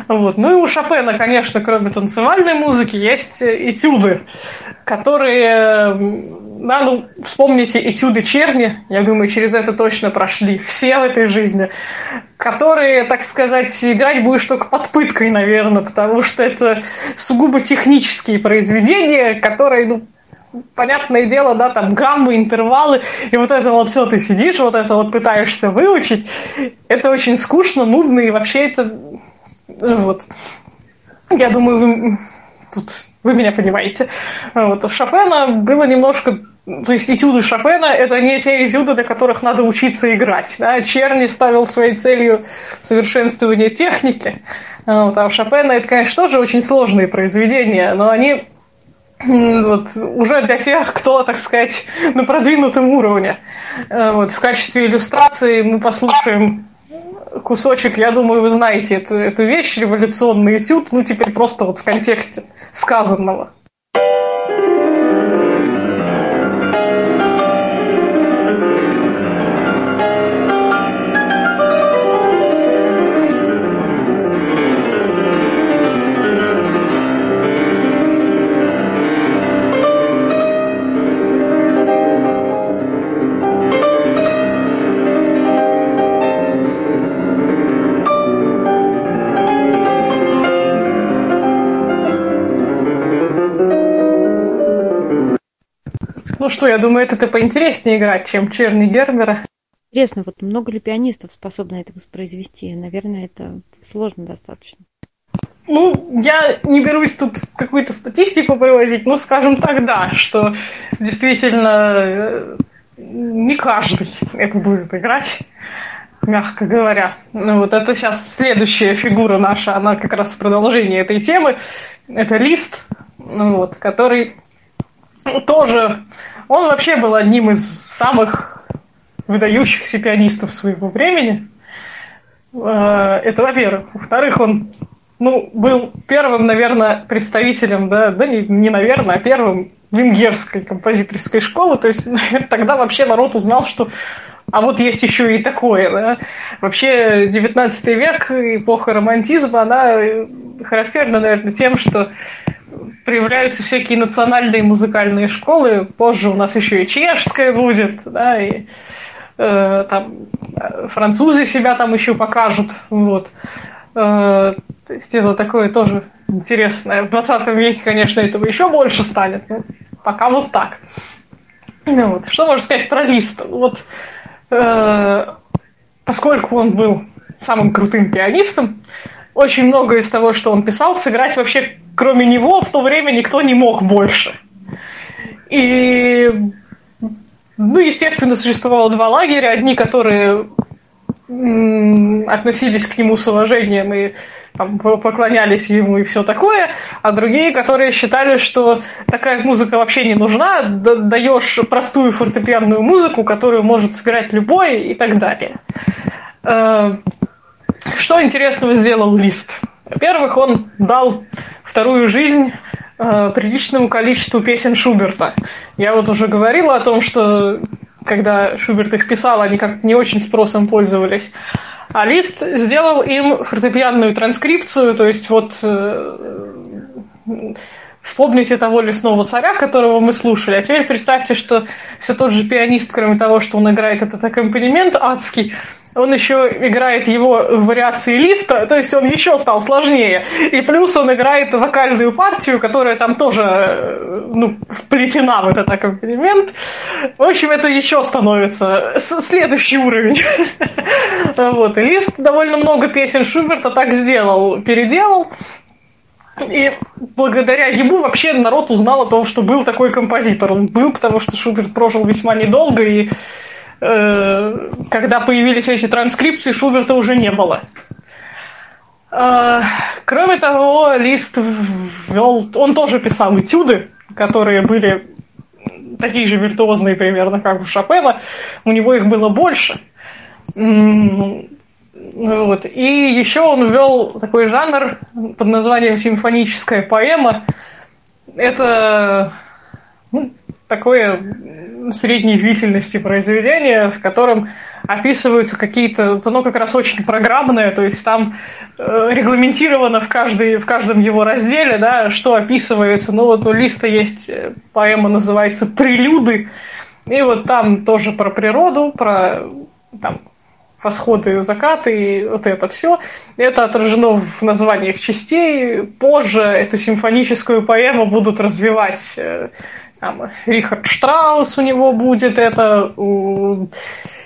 Вот. Ну и у Шопена, конечно, кроме танцевальной музыки, есть этюды, которые, да, ну, вспомните этюды Черни, я думаю, через это точно прошли все в этой жизни, которые, так сказать, играть будешь только под пыткой, наверное, потому что это сугубо технические произведения, которые, ну, понятное дело, да, там гаммы, интервалы, и вот это вот все ты сидишь, вот это вот пытаешься выучить, это очень скучно, нудно, и вообще это, э, вот, я думаю, вы тут, вы меня понимаете. Вот, у Шопена было немножко то есть этюды Шопена – это не те этюды, до которых надо учиться играть. Да? Черни ставил своей целью совершенствование техники. Вот, а у Шопена это, конечно, тоже очень сложные произведения, но они вот, уже для тех, кто, так сказать, на продвинутом уровне. Э, Вот, в качестве иллюстрации мы послушаем кусочек, я думаю, вы знаете эту, эту вещь, революционный этюд, ну, теперь просто вот в контексте сказанного. Что, я думаю, это поинтереснее играть, чем Черни Гербера. Интересно, вот много ли пианистов способны это воспроизвести? Наверное, это сложно достаточно. Ну, я не берусь тут какую-то статистику приводить, но скажем так, да, что действительно э, не каждый это будет играть, мягко говоря. Ну, вот это сейчас следующая фигура наша, она как раз в продолжении этой темы. Это Лист, ну, вот, который тоже... Он вообще был одним из самых выдающихся пианистов своего времени. Э, Это, во-первых. Во-вторых, он ну, был первым, наверное, представителем, да, да не, не наверное, а первым венгерской композиторской школы. То есть тогда вообще народ узнал, что а вот есть еще и такое. Да? Вообще 19 век, эпоха романтизма, она характерна, наверное, тем, что проявляются всякие национальные музыкальные школы. Позже у нас еще и чешская будет, да, и э, там э, французы себя там еще покажут. Вот. Э, то есть это такое тоже интересное. В 20 веке, конечно, этого еще больше станет, но пока вот так. Ну, вот. Что можно сказать про Лист? Вот, э, поскольку он был самым крутым пианистом, очень многое из того, что он писал, сыграть вообще кроме него в то время никто не мог больше. И, ну, естественно, существовало два лагеря. Одни, которые относились к нему с уважением и там, поклонялись ему и все такое, а другие, которые считали, что такая музыка вообще не нужна, да- даешь простую фортепианную музыку, которую может сыграть любой и так далее. Э, Что интересного сделал Лист? Во-первых, он дал вторую жизнь э, приличному количеству песен Шуберта. Я вот уже говорила о том, что когда Шуберт их писал, они как не очень спросом пользовались. А Лист сделал им фортепианную транскрипцию, то есть вот э, вспомните того лесного царя, которого мы слушали. А теперь представьте, что все тот же пианист, кроме того, что он играет этот аккомпанемент адский, он еще играет его в вариации листа, то есть он еще стал сложнее. И плюс он играет вокальную партию, которая там тоже э, ну, вплетена в этот аккомпанемент. В общем, это еще становится следующий уровень. Вот. И Лист довольно много песен Шуберта так сделал, переделал. И благодаря ему вообще народ узнал о том, что был такой композитор. Он был, потому что Шуберт прожил весьма недолго, и э, когда появились эти транскрипции, Шуберта уже не было. Э, кроме того, Лист ввел... Он тоже писал этюды, которые были такие же виртуозные примерно, как у Шопена, у него их было больше. Вот. И еще он ввел такой жанр под названием симфоническая поэма. Это ну, такое средней длительности произведение, в котором описываются какие-то, оно как раз очень программное, то есть там э, регламентировано в, каждой, в каждом его разделе, да, что описывается. Ну вот у Листа есть э, поэма, называется «Прелюды», и вот там тоже про природу, про там, восходы, закаты, и вот это все. Это отражено в названиях частей. Позже эту симфоническую поэму будут развивать э, там, Рихард Штраус у него будет это, у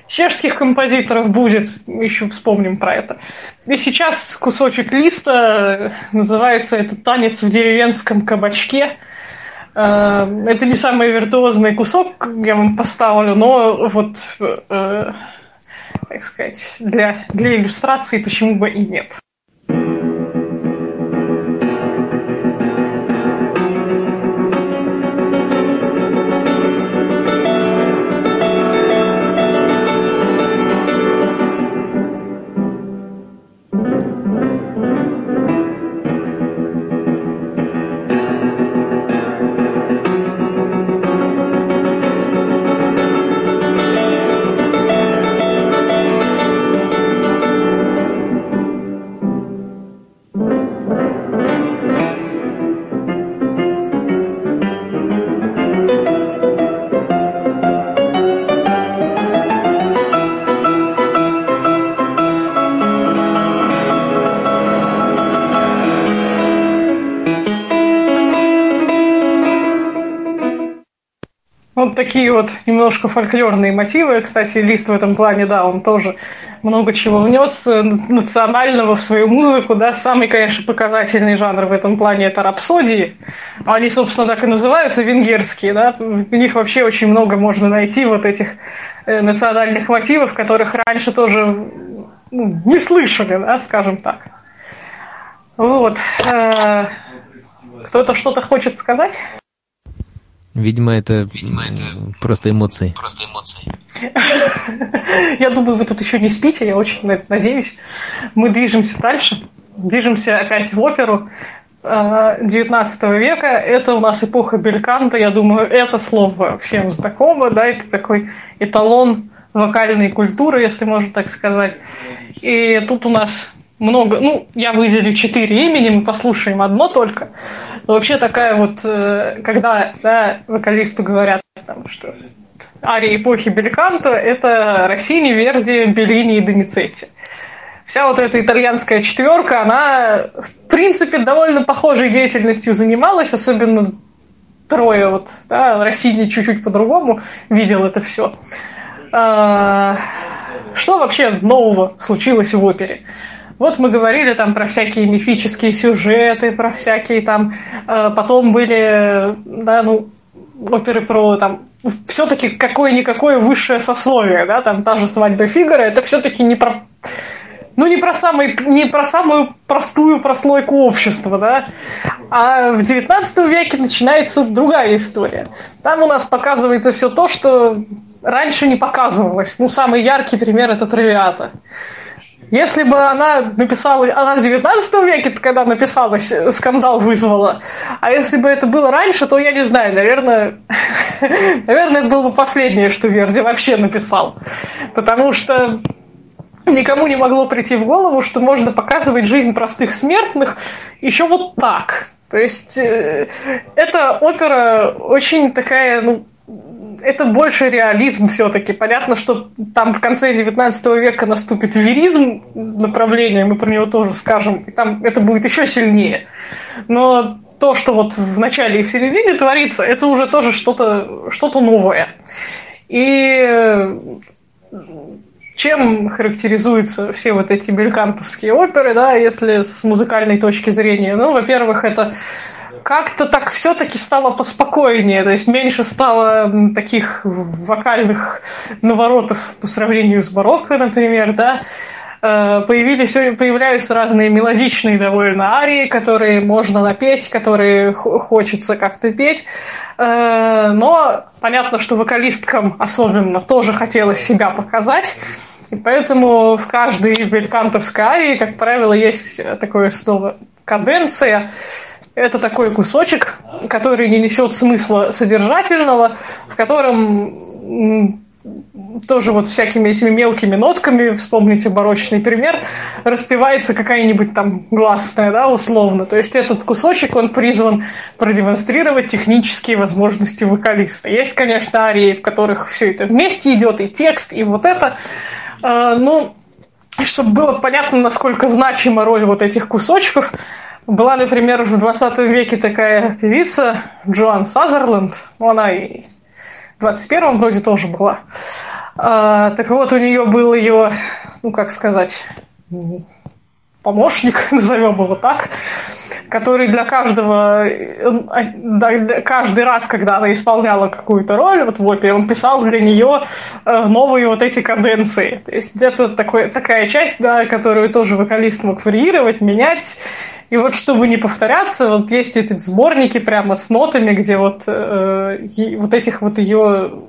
чешских композиторов будет, еще вспомним про это. И сейчас кусочек листа, называется это «Танец в деревенском кабачке». Э, Это не самый виртуозный кусок, я вам поставлю, но вот, э, так сказать, для, для иллюстрации почему бы и нет. Такие вот немножко фольклорные мотивы. Кстати, Лист в этом плане, да, он тоже много чего внес э, национального в свою музыку, да. Самый, конечно, показательный жанр в этом плане это рапсодии. Они, собственно, так и называются, венгерские, да. В них вообще очень много можно найти вот этих э, национальных мотивов, которых раньше тоже ну, не слышали, да, скажем так. Вот. Э, Кто-то что-то хочет сказать? Видимо, это, м, просто эмоции. Я думаю, вы тут еще не спите, я очень на это надеюсь. Мы движемся дальше. Движемся опять в оперу э, 19 века. Это у нас эпоха бельканта. Я думаю, это слово всем знакомо. Да? Это такой эталон вокальной культуры, если можно так сказать. И тут у нас много, ну, я выделю четыре имени, мы послушаем одно только. Но вообще такая вот, э, когда да, вокалисту говорят, там, что арии эпохи Бельканто – это Россини, Верди, Беллини и Доницетти. Вся вот эта итальянская четверка, она, в принципе, довольно похожей деятельностью занималась, особенно трое, вот, да, Россини чуть-чуть по-другому видел это все. Что вообще нового случилось в опере? Вот мы говорили там про всякие мифические сюжеты, про всякие там... э, потом были, да, ну, оперы про там все-таки какое-никакое высшее сословие, да, там та же свадьба Фигара, это все-таки не про ну, не про, самый, не про самую простую прослойку общества, да, а в XIX веке начинается другая история. Там у нас показывается все то, что раньше не показывалось. Ну, самый яркий пример – это «Травиата». Если бы она написала, она в 19 веке, когда написалась, скандал вызвала. А если бы это было раньше, то я не знаю, наверное, наверное, это было бы последнее, что Верди вообще написал. Потому что никому не могло прийти в голову, что можно показывать жизнь простых смертных еще вот так. То есть э, эта опера очень такая, ну, это больше реализм все-таки. Понятно, что там в конце 19 века наступит веризм направление, мы про него тоже скажем, и там это будет еще сильнее. Но то, что вот в начале и в середине творится, это уже тоже что-то что новое. И чем характеризуются все вот эти белькантовские оперы, да, если с музыкальной точки зрения? Ну, во-первых, это как-то так все-таки стало поспокойнее, то есть меньше стало таких вокальных наворотов по сравнению с барокко, например, да. э, появились, появляются разные мелодичные довольно арии, которые можно напеть, которые хочется как-то петь. Э, но понятно, что вокалисткам особенно тоже хотелось себя показать. И поэтому в каждой белькантовской арии, как правило, есть такое слово «каденция», это такой кусочек, который не несет смысла содержательного, в котором тоже вот всякими этими мелкими нотками, вспомните барочный пример, распевается какая-нибудь там гласная, да, условно. То есть этот кусочек, он призван продемонстрировать технические возможности вокалиста. Есть, конечно, арии, в которых все это вместе идет, и текст, и вот это. Э, ну, чтобы было понятно, насколько значима роль вот этих кусочков, была, например, в 20 веке такая певица Джоан Сазерленд, ну, она и в 21-м вроде тоже была. А, так вот, у нее был ее, ну, как сказать, помощник, назовем его так, который для каждого, а, каждый раз, когда она исполняла какую-то роль вот в опере, он писал для нее э, новые вот эти каденции. То есть это такой, такая часть, да, которую тоже вокалист мог варьировать, менять, и вот чтобы не повторяться, вот есть эти сборники прямо с нотами, где вот, э, вот этих вот ее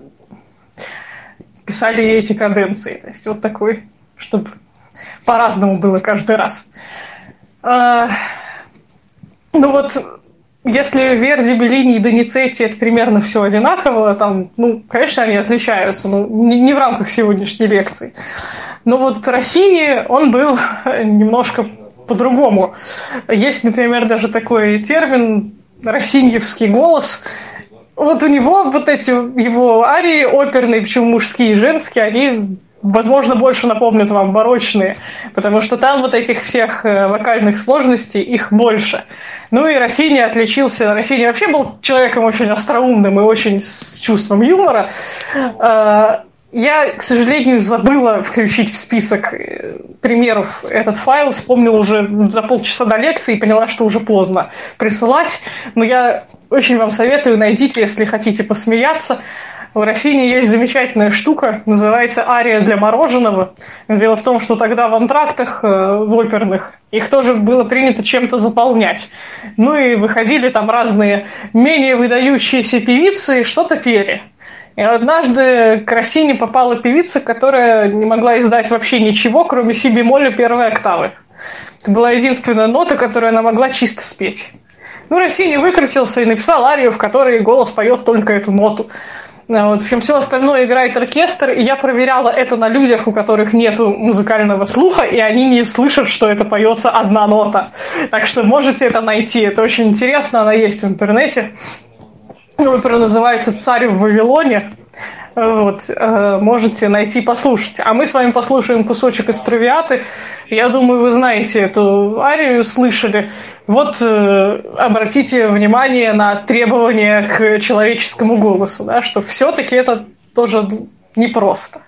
писали эти каденции. То есть вот такой, чтобы по-разному было каждый раз. А, ну вот, если Верди, Беллини и Доницетти это примерно все одинаково, там, ну, конечно, они отличаются, но не, не в рамках сегодняшней лекции. Но вот Россини, он был немножко по-другому. Есть, например, даже такой термин «росиньевский голос». Вот у него вот эти его арии оперные, причем мужские и женские, они возможно, больше напомнят вам барочные, потому что там вот этих всех э, вокальных сложностей, их больше. Ну и Россини отличился, Россини вообще был человеком очень остроумным и очень с чувством юмора, а, я, к сожалению, забыла включить в список э, примеров этот файл, вспомнила уже за полчаса до лекции и поняла, что уже поздно присылать. Но я очень вам советую, найдите, если хотите посмеяться. В России есть замечательная штука, называется «Ария для мороженого». Дело в том, что тогда в антрактах, э, в оперных, их тоже было принято чем-то заполнять. Ну и выходили там разные менее выдающиеся певицы и что-то пели. И однажды к Россине попала певица, которая не могла издать вообще ничего, кроме си бемоля первой октавы. Это была единственная нота, которую она могла чисто спеть. Ну, Россини выкрутился и написал арию, в которой голос поет только эту ноту. А вот, в общем, все остальное играет оркестр, и я проверяла это на людях, у которых нет музыкального слуха, и они не слышат, что это поется одна нота. Так что можете это найти. Это очень интересно, она есть в интернете. Опера называется «Царь в Вавилоне». Вот, э, можете найти, послушать. А мы с вами послушаем кусочек из «Травиаты». Я думаю, вы знаете эту арию, слышали. Вот э, обратите внимание на требования к человеческому голосу, да, что все-таки это тоже непросто.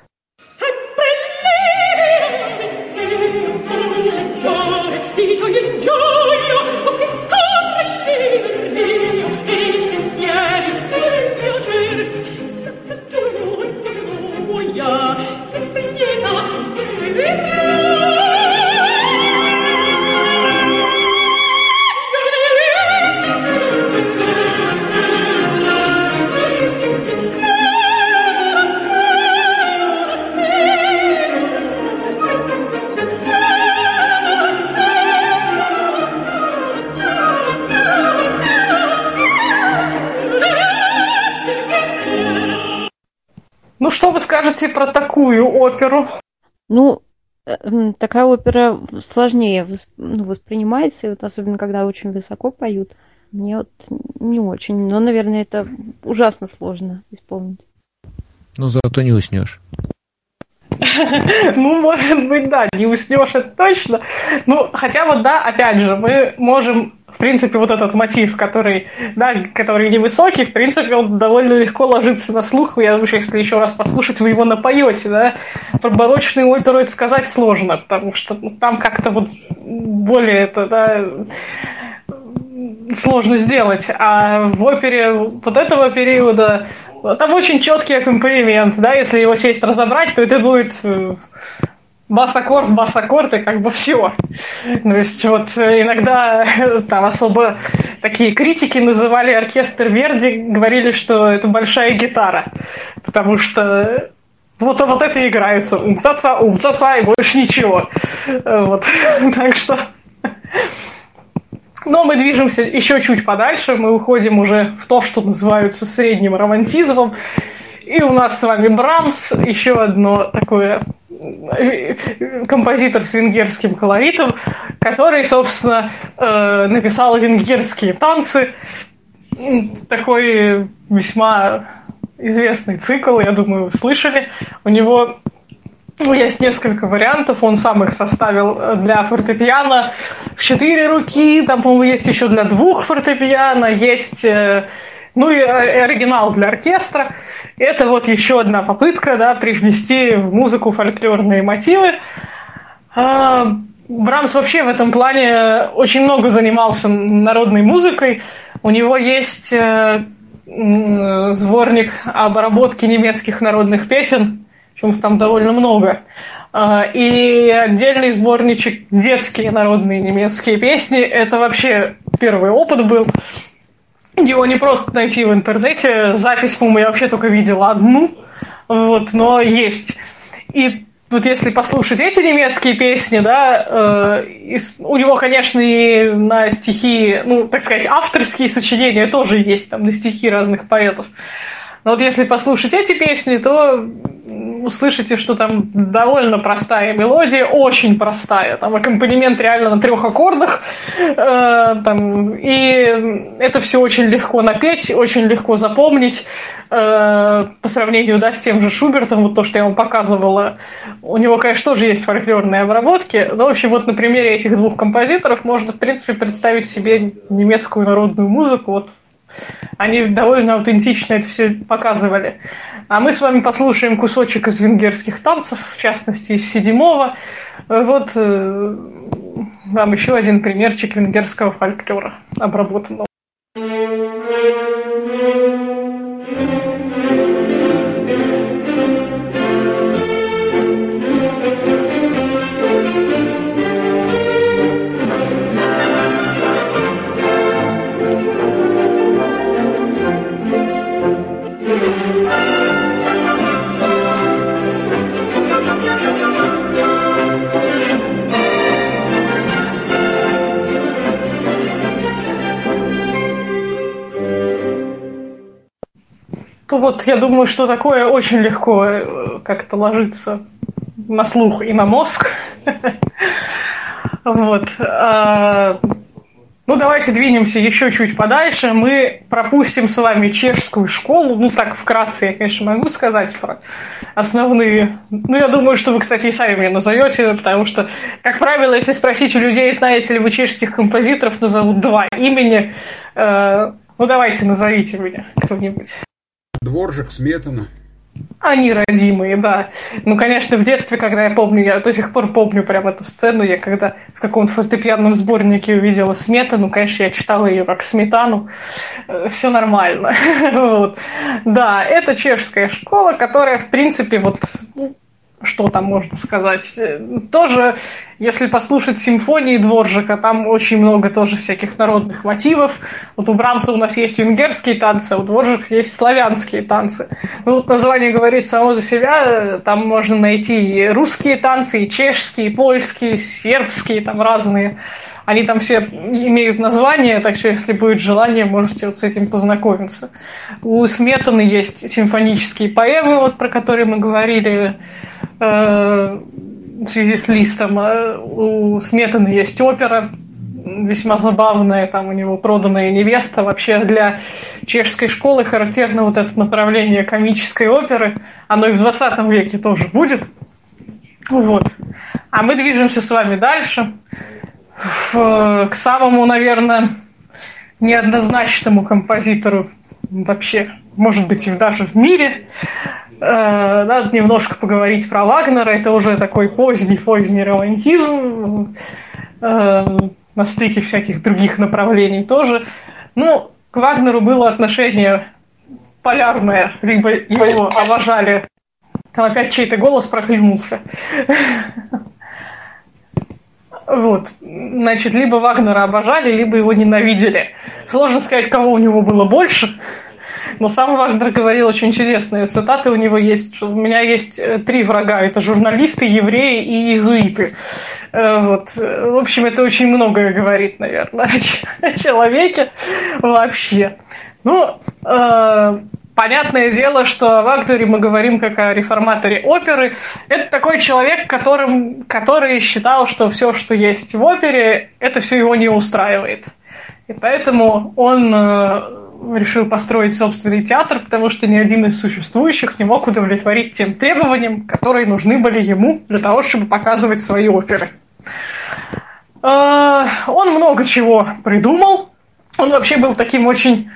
Что вы скажете про такую оперу? Ну, э, такая опера сложнее ну, воспринимается, и вот особенно когда очень высоко поют. Мне вот не очень, но, наверное, это ужасно сложно исполнить. Ну, зато не уснешь. Ну, может быть, да, не уснешь это точно. Ну, хотя вот, да, опять же, мы можем в принципе, вот этот мотив, который, да, который невысокий, в принципе, он довольно легко ложится на слух. Я думаю, если еще раз послушать, вы его напоете, да. Про барочную оперу это сказать сложно, потому что ну, там как-то вот более это, да, сложно сделать. А в опере вот этого периода там очень четкий аккомпанемент, да, если его сесть разобрать, то это будет э, бас-аккорд, бас-аккорд и как бы все. То есть вот э, иногда э, там особо такие критики называли оркестр Верди, говорили, что это большая гитара, потому что вот, вот это играется. Умца-ца, умца-ца и больше ничего. Э, Вот. Так что... Но мы движемся еще чуть подальше, мы уходим уже в то, что называется средним романтизмом. И у нас с вами Брамс, еще одно такое э, композитор с венгерским колоритом, который, собственно, э, написал венгерские танцы. Такой весьма известный цикл, я думаю, вы слышали. У него ну, есть несколько вариантов, он сам их составил для фортепиано в четыре руки, там, по-моему, есть еще для двух фортепиано, есть, э, ну и э, оригинал для оркестра. Это вот еще одна попытка, да, привнести в музыку фольклорные мотивы. А, Брамс вообще в этом плане очень много занимался народной музыкой. У него есть э, сборник об обработке немецких народных песен, причем там довольно много. А, И отдельный сборничек детские народные немецкие песни. Это вообще первый опыт был. Его не просто найти в интернете. Запись, по-моему, я вообще только видела одну. Вот, но есть. И вот если послушать эти немецкие песни, да, э, и с- у него, конечно, и на стихи, ну, так сказать, авторские сочинения тоже есть, там, на стихи разных поэтов. Но вот если послушать эти песни, то услышите, что там довольно простая мелодия, очень простая. Там аккомпанемент реально на трех аккордах. э, там, и это все очень легко напеть, очень легко запомнить. э, по сравнению да, с тем же Шубертом, вот то, что я вам показывала, у него, конечно, тоже есть фольклорные обработки. Но, в общем, вот на примере этих двух композиторов можно, в принципе, представить себе немецкую народную музыку вот они довольно аутентично это все показывали. А мы с вами послушаем кусочек из венгерских танцев, в частности, из седьмого. Вот э, вам еще один примерчик венгерского фольклора обработанного. То вот я думаю, что такое очень легко э, как-то ложится на слух и на мозг. Вот. А, Ну, давайте двинемся еще чуть подальше. Мы пропустим с вами чешскую школу. Ну, так вкратце я, конечно, могу сказать про основные. Ну, я думаю, что вы, кстати, и сами мне назовете, потому что, как правило, если спросить у людей, знаете ли вы чешских композиторов, назовут два имени. Э, Ну, давайте, назовите меня кто-нибудь. Дворжик, Сметана. Они родимые, да. Ну, конечно, в детстве, когда я помню, я до сих пор помню прям эту сцену, я когда в каком-то фортепианном сборнике увидела Сметану, конечно, я читала ее как Сметану, все нормально. Да, это чешская школа, которая, в принципе, вот ну, что там можно сказать? Тоже, если послушать симфонии Дворжика, там очень много тоже всяких народных мотивов. Вот у Брамса у нас есть венгерские танцы, а у Дворжика есть славянские танцы. Ну, вот название говорит само за себя, там можно найти и русские танцы, и чешские, и польские, и сербские, там разные. Они там все имеют название, так что если будет желание, можете вот с этим познакомиться. У Сметаны есть симфонические поэмы, вот про которые мы говорили э, в связи с листом. А У Сметаны есть опера, весьма забавная, там у него проданная невеста. Вообще для чешской школы характерно вот это направление комической оперы. Оно и в 20 веке тоже будет. Вот. А мы движемся с вами дальше в- к самому, наверное, неоднозначному композитору вообще, может быть, и даже в мире. Э, Надо немножко поговорить про Вагнера. Это уже такой поздний-поздний романтизм э, на стыке всяких других направлений тоже. Ну, к Вагнеру было отношение полярное. Либо его обожали Там опять чей-то голос проклюнулся. Вот. Значит, либо Вагнера обожали, либо его ненавидели. Сложно сказать, кого у него было больше. Но сам Вагнер говорил очень чудесные цитаты у него есть, у меня есть э, три врага. Это журналисты, евреи и иезуиты. Э, Вот. В общем, это очень многое говорит, наверное, о человеке вообще. Ну, э, понятное дело, что о Вагнере мы говорим как о реформаторе оперы. Это такой человек, которым, который считал, что все, что есть в опере, это все его не устраивает. И поэтому он э, решил построить собственный театр, потому что ни один из существующих не мог удовлетворить тем требованиям, которые нужны были ему для того, чтобы показывать свои оперы. Э, Он много чего придумал. Он вообще был таким очень,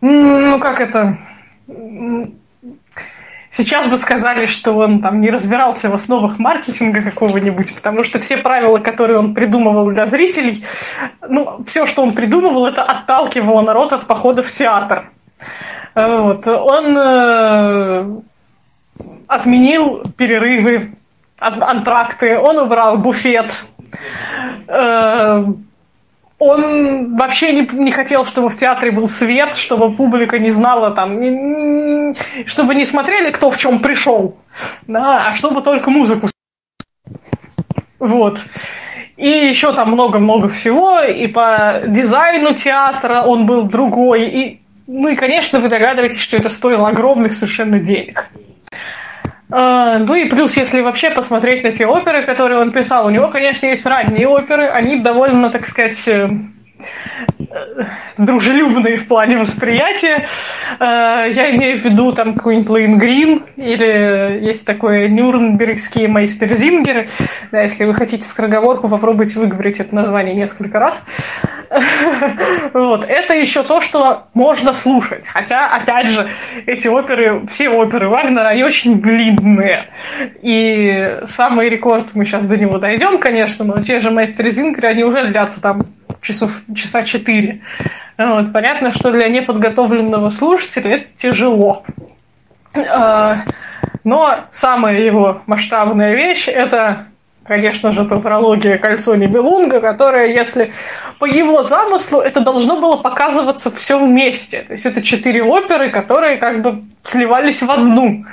ну как это, сейчас бы сказали, что он там не разбирался в основах маркетинга какого-нибудь, потому что все правила, которые он придумывал для зрителей, ну, все, что он придумывал, это отталкивало народ от похода в театр. Э, Вот. Он э, отменил перерывы, ан- антракты, он убрал буфет. Э, он вообще не, не хотел, чтобы в театре был свет, чтобы публика не знала там, не- чтобы не смотрели, кто в чем пришел, да, а чтобы только музыку. Вот. И еще там много-много всего, и по дизайну театра он был другой, и, ну и, конечно, вы догадываетесь, что это стоило огромных совершенно денег. А, Ну и плюс, если вообще посмотреть на те оперы, которые он писал, у него, конечно, есть ранние оперы, они довольно, так сказать, э, дружелюбные в плане восприятия. Э, Я имею в виду там какой-нибудь Лейнгрин, или есть такое Нюрнбергские майстерзингеры. Да, если вы хотите скороговорку, попробуйте выговорить это название несколько раз. Вот. Это еще то, что можно слушать. Хотя, опять же, эти оперы, все оперы Вагнера, они очень длинные. И самый рекорд, мы сейчас до него дойдем, конечно, но те же Мастер Зингеры, они уже длятся там часов, часа четыре. Вот. Понятно, что для неподготовленного слушателя это тяжело. А, Но самая его масштабная вещь – это конечно же, тетралогия «Кольцо Нибелунга», которая, если по его замыслу, это должно было показываться все вместе. То есть это четыре оперы, которые как бы сливались в одну.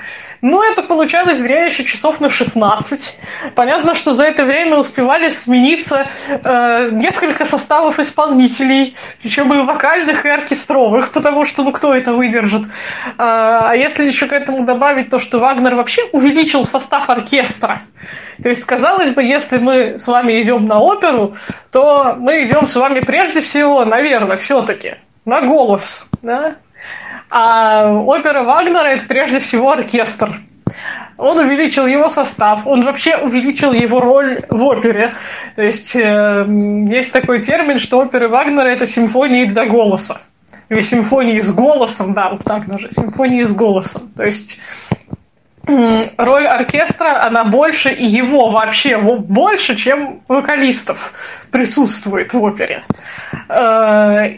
Но это получалось зря еще часов на 16. Понятно, что за это время успевали смениться э, несколько составов исполнителей, причем и вокальных, и оркестровых, потому что ну кто это выдержит. А если еще к этому добавить то, что Вагнер вообще увеличил состав оркестра, то есть, казалось бы, если мы с вами идем на оперу, то мы идем с вами прежде всего, наверное, все-таки на голос, да? А опера Вагнера это прежде всего оркестр. Он увеличил его состав, он вообще увеличил его роль в опере. То есть э, есть такой термин, что оперы Вагнера это симфонии для голоса. Или симфонии с голосом, да, вот так даже, симфонии с голосом. То есть роль оркестра, она больше, и его вообще во- больше, чем вокалистов присутствует в опере. Э,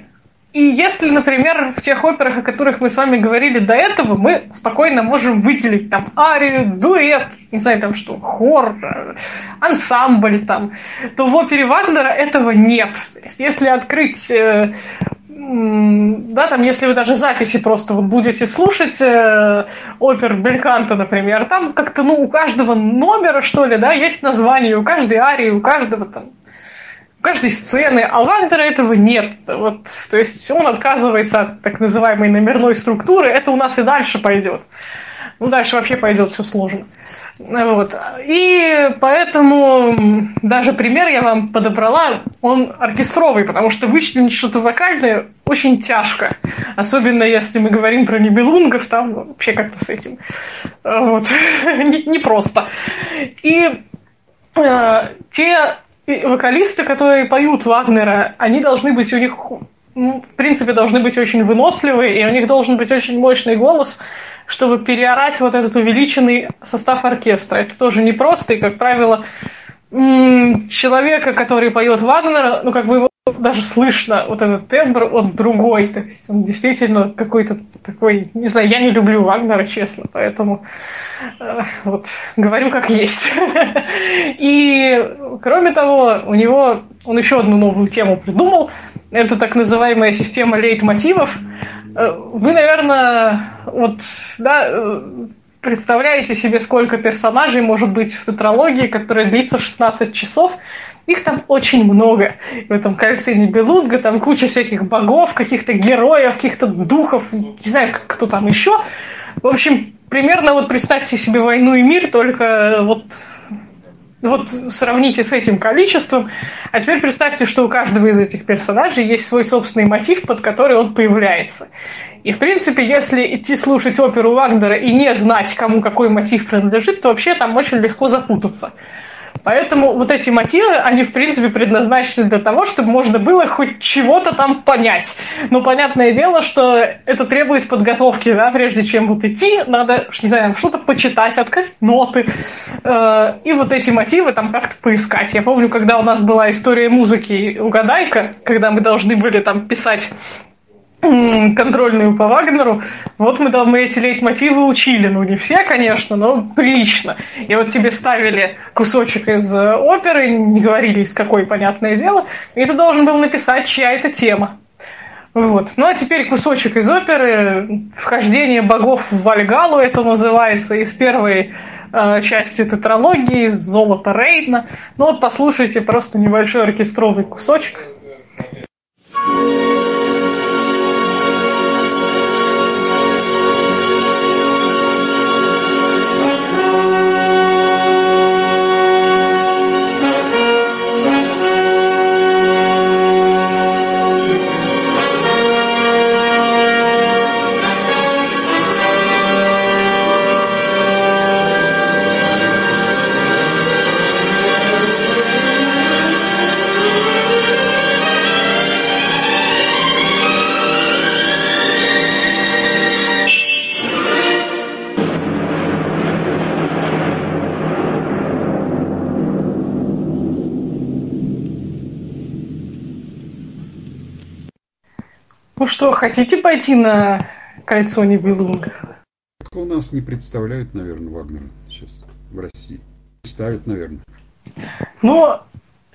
И если, например, в тех операх, о которых мы с вами говорили до этого, мы спокойно можем выделить там арию, дуэт, не знаю там что, хор, э, ансамбль там, то в опере Вагнера этого нет. Если открыть э, да, там, если вы даже записи просто вот будете слушать э, опер Бельканта, например, там как-то, ну, у каждого номера, что ли, да, есть название, у каждой арии, у каждого там у каждой сцены, а у Вагнера этого нет. Вот, то есть он отказывается от так называемой номерной структуры, это у нас и дальше пойдет. Ну, дальше вообще пойдет все сложно. Вот. И поэтому даже пример я вам подобрала, он оркестровый, потому что вычленить что-то вокальное очень тяжко. Особенно если мы говорим про небелунгов, там вообще как-то с этим вот, не- непросто. И э, те вокалисты, которые поют Вагнера, они должны быть у них, ну, в принципе, должны быть очень выносливые, и у них должен быть очень мощный голос, чтобы переорать вот этот увеличенный состав оркестра. Это тоже непросто, и, как правило, человека, который поет Вагнера, ну, как бы его даже слышно вот этот тембр, он другой, то есть он действительно какой-то такой, не знаю, я не люблю Вагнера, честно, поэтому э, вот говорю как есть. И кроме того, у него он еще одну новую тему придумал, это так называемая система лейтмотивов. Э, Вы, наверное, вот, да, э, представляете себе, сколько персонажей может быть в тетралогии, которая длится 16 часов, их там очень много. В этом кольце Нибелунга там куча всяких богов, каких-то героев, каких-то духов, не знаю, кто там еще. В общем, примерно вот представьте себе «Войну и мир», только вот вот сравните с этим количеством, а теперь представьте, что у каждого из этих персонажей есть свой собственный мотив, под который он появляется. И, в принципе, если идти слушать оперу Вагнера и не знать, кому какой мотив принадлежит, то вообще там очень легко запутаться. Поэтому вот эти мотивы, они, в принципе, предназначены для того, чтобы можно было хоть чего-то там понять. Но понятное дело, что это требует подготовки, да, прежде чем вот идти, надо, не знаю, что-то почитать, открыть ноты, э, и вот эти мотивы там как-то поискать. Я помню, когда у нас была история музыки «Угадайка», когда мы должны были там писать контрольную по Вагнеру. Вот мы, да, мы эти лейтмотивы учили. Ну, не все, конечно, но прилично. И вот тебе ставили кусочек из э, оперы, не говорили из какой, понятное дело, и ты должен был написать, чья это тема. Вот. Ну а теперь кусочек из оперы «Вхождение богов в Вальгалу» это называется, из первой э, части тетралогии «Золото Рейдна». Ну вот послушайте просто небольшой оркестровый кусочек. Ну что, хотите пойти на кольцо Нибелунга? У нас не представляют, наверное, Вагнера сейчас в России. Ставят, наверное. Ну,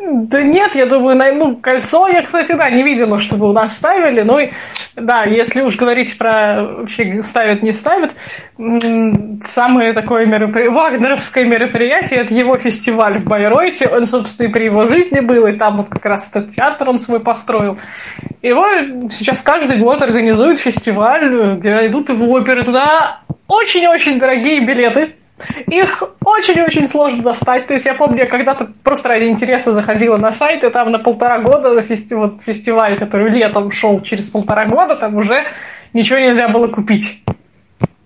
да нет, я думаю, ну, кольцо я, кстати, да, не видела, чтобы у нас ставили. Ну, да, если уж говорить про вообще ставят, не ставят, самое такое меропри... вагнеровское мероприятие, это его фестиваль в Байройте. Он, собственно, и при его жизни был, и там вот как раз этот театр он свой построил. Его сейчас каждый год организуют фестиваль, где идут его оперы. Туда очень-очень дорогие билеты. Их очень-очень сложно достать. То есть я помню, я когда-то просто ради интереса заходила на сайт, и там на полтора года на фести... вот, фестиваль, который летом шел через полтора года, там уже ничего нельзя было купить.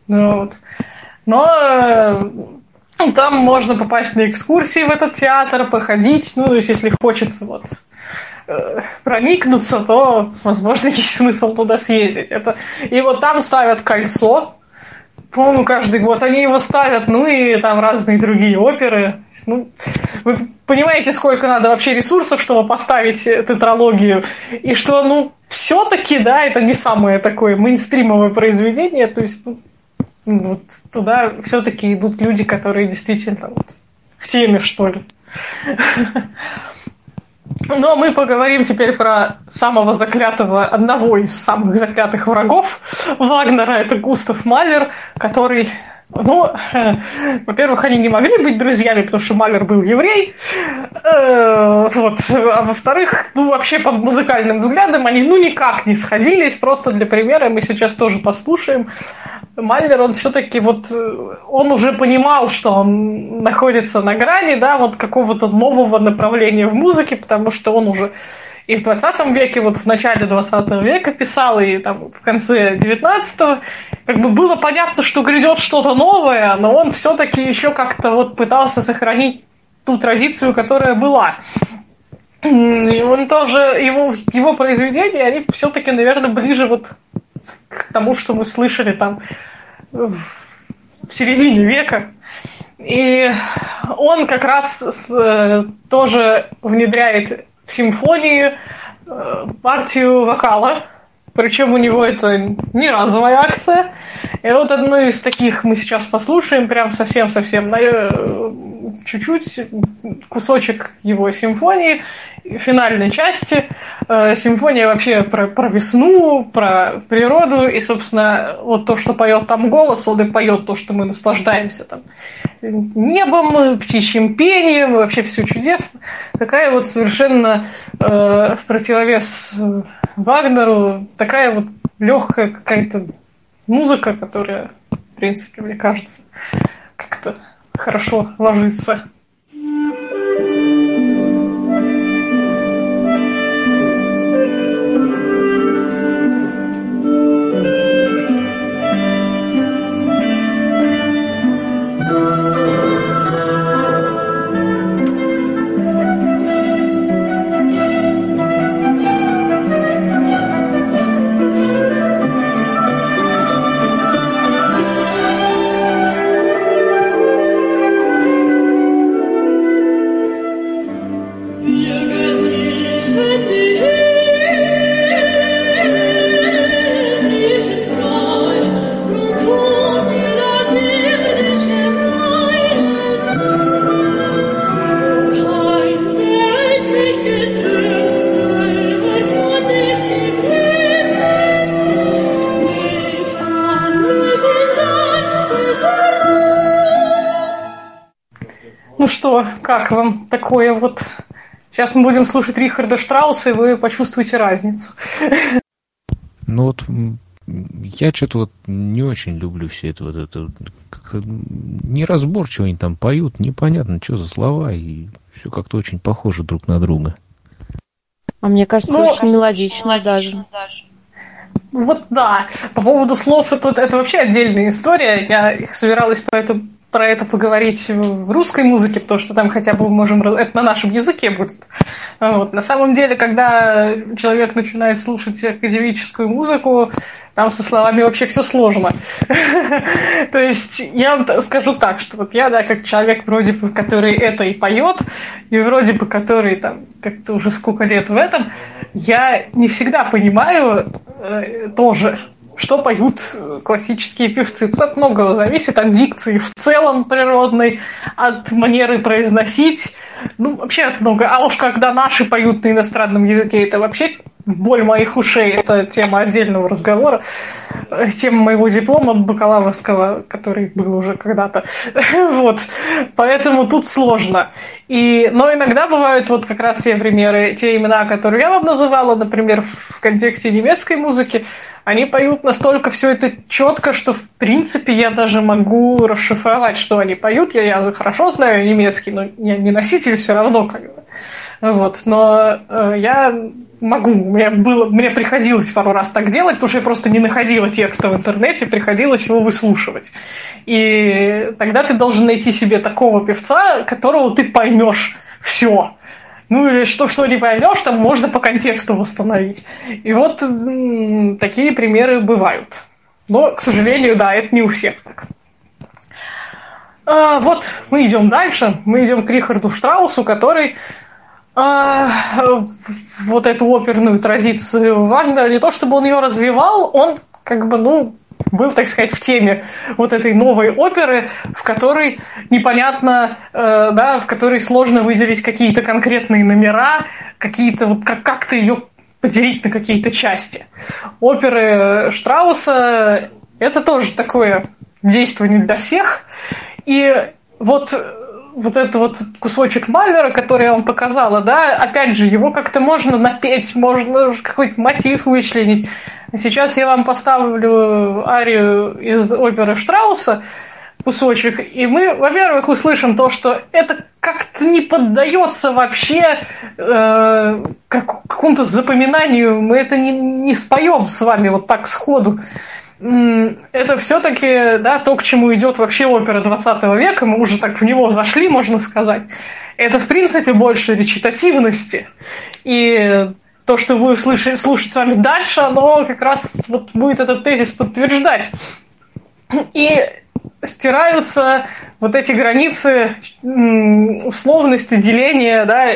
Ну, вот. Но э, там можно попасть на экскурсии в этот театр, походить, ну, то есть если хочется вот э, проникнуться, то, возможно, есть смысл туда съездить. Это... И вот там ставят кольцо, по-моему, каждый год они его ставят, ну и там разные другие оперы. Ну, вы понимаете, сколько надо вообще ресурсов, чтобы поставить тетралогию, и что, ну, все-таки, да, это не самое такое мейнстримовое произведение, то есть, ну, вот туда все-таки идут люди, которые действительно вот, в теме, что ли. Но мы поговорим теперь про самого заклятого, одного из самых заклятых врагов Вагнера, это Густав Малер, который ну, э, во-первых, они не могли быть друзьями, потому что Малер был еврей. Э, вот. А во-вторых, ну, вообще по музыкальным взглядам они ну никак не сходились. Просто для примера мы сейчас тоже послушаем. Малер, он все-таки вот, э, он уже понимал, что он находится на грани, да, вот какого-то нового направления в музыке, потому что он уже и в 20 веке, вот в начале 20 века писал, и там в конце 19 как бы было понятно, что грядет что-то новое, но он все-таки еще как-то вот пытался сохранить ту традицию, которая была. И он тоже, его, его произведения, они все-таки, наверное, ближе вот к тому, что мы слышали там в середине века. И он как раз э, тоже внедряет симфонии э, партию вокала, причем у него это не разовая акция. И вот одну из таких мы сейчас послушаем, прям совсем-совсем на, э, чуть-чуть кусочек его симфонии, финальной части. Э, Симфония вообще про, про весну, про природу, и, собственно, вот то, что поет там голос, он и поет то, что мы наслаждаемся там небом, птичьим пением, вообще все чудесно. Такая вот совершенно э, в противовес э, Вагнеру, такая вот легкая какая-то музыка, которая, в принципе, мне кажется, как-то хорошо ложится. Вот? Сейчас мы будем слушать Рихарда Штрауса, и вы почувствуете разницу. Ну вот я что-то вот не очень люблю все это вот это. Как-то неразборчиво они там поют, непонятно, что за слова, и все как-то очень похоже друг на друга. А мне кажется, Ну, очень мелодично даже. Вот да. По поводу слов, это, это вообще отдельная история. Я их собиралась по эту- про это поговорить в русской музыке, потому что там хотя бы мы можем... Это на нашем языке будет. Вот. На самом деле, когда человек начинает слушать академическую музыку, там со словами вообще все сложно. То есть я вам скажу так, что вот я, да, как человек, вроде бы, который это и поет, и вроде бы, который там как-то уже сколько лет в этом, я не всегда понимаю э, тоже, что поют э, классические певцы. От многого зависит, от дикции в целом природной, от манеры произносить. Ну, вообще от много. А уж когда наши поют на иностранном языке, это вообще боль моих ушей. Это тема отдельного разговора. Э, Тема моего диплома бакалаврского, который был уже когда-то. Вот. Поэтому тут сложно. И, но иногда бывают вот как раз те примеры, те имена, которые я вам называла, например, в контексте немецкой музыки, они поют настолько все это четко, что в принципе я даже могу расшифровать, что они поют. Я, я хорошо знаю немецкий, но я не носитель все равно как бы. Вот, но э, я могу, мне было, мне приходилось пару раз так делать, потому что я просто не находила текста в интернете, приходилось его выслушивать. И тогда ты должен найти себе такого певца, которого ты поймешь все. Ну или что, что не поймешь, там можно по контексту восстановить. И вот м, такие примеры бывают. Но, к сожалению, да, это не у всех так. А, вот мы идем дальше. Мы идем к Рихарду Штраусу, который а, вот эту оперную традицию Вагнера, не то чтобы он ее развивал, он как бы, ну, был, так сказать, в теме вот этой новой оперы, в которой непонятно, э, да, в которой сложно выделить какие-то конкретные номера, какие-то вот как- как-то ее поделить на какие-то части. Оперы Штрауса это тоже такое действие не для всех. И вот вот этот вот кусочек Малера, который я вам показала, да, опять же, его как-то можно напеть, можно какой-то мотив вычленить. Сейчас я вам поставлю арию из оперы Штрауса, кусочек, и мы, во-первых, услышим то, что это как-то не поддается вообще э, как- какому-то запоминанию, мы это не, не споем с вами вот так сходу. Это все-таки да, то, к чему идет вообще опера 20 века, мы уже так в него зашли, можно сказать. Это, в принципе, больше речитативности. И то, что вы слышать, слушать с вами дальше, оно как раз вот будет этот тезис подтверждать. И стираются вот эти границы условности деления да,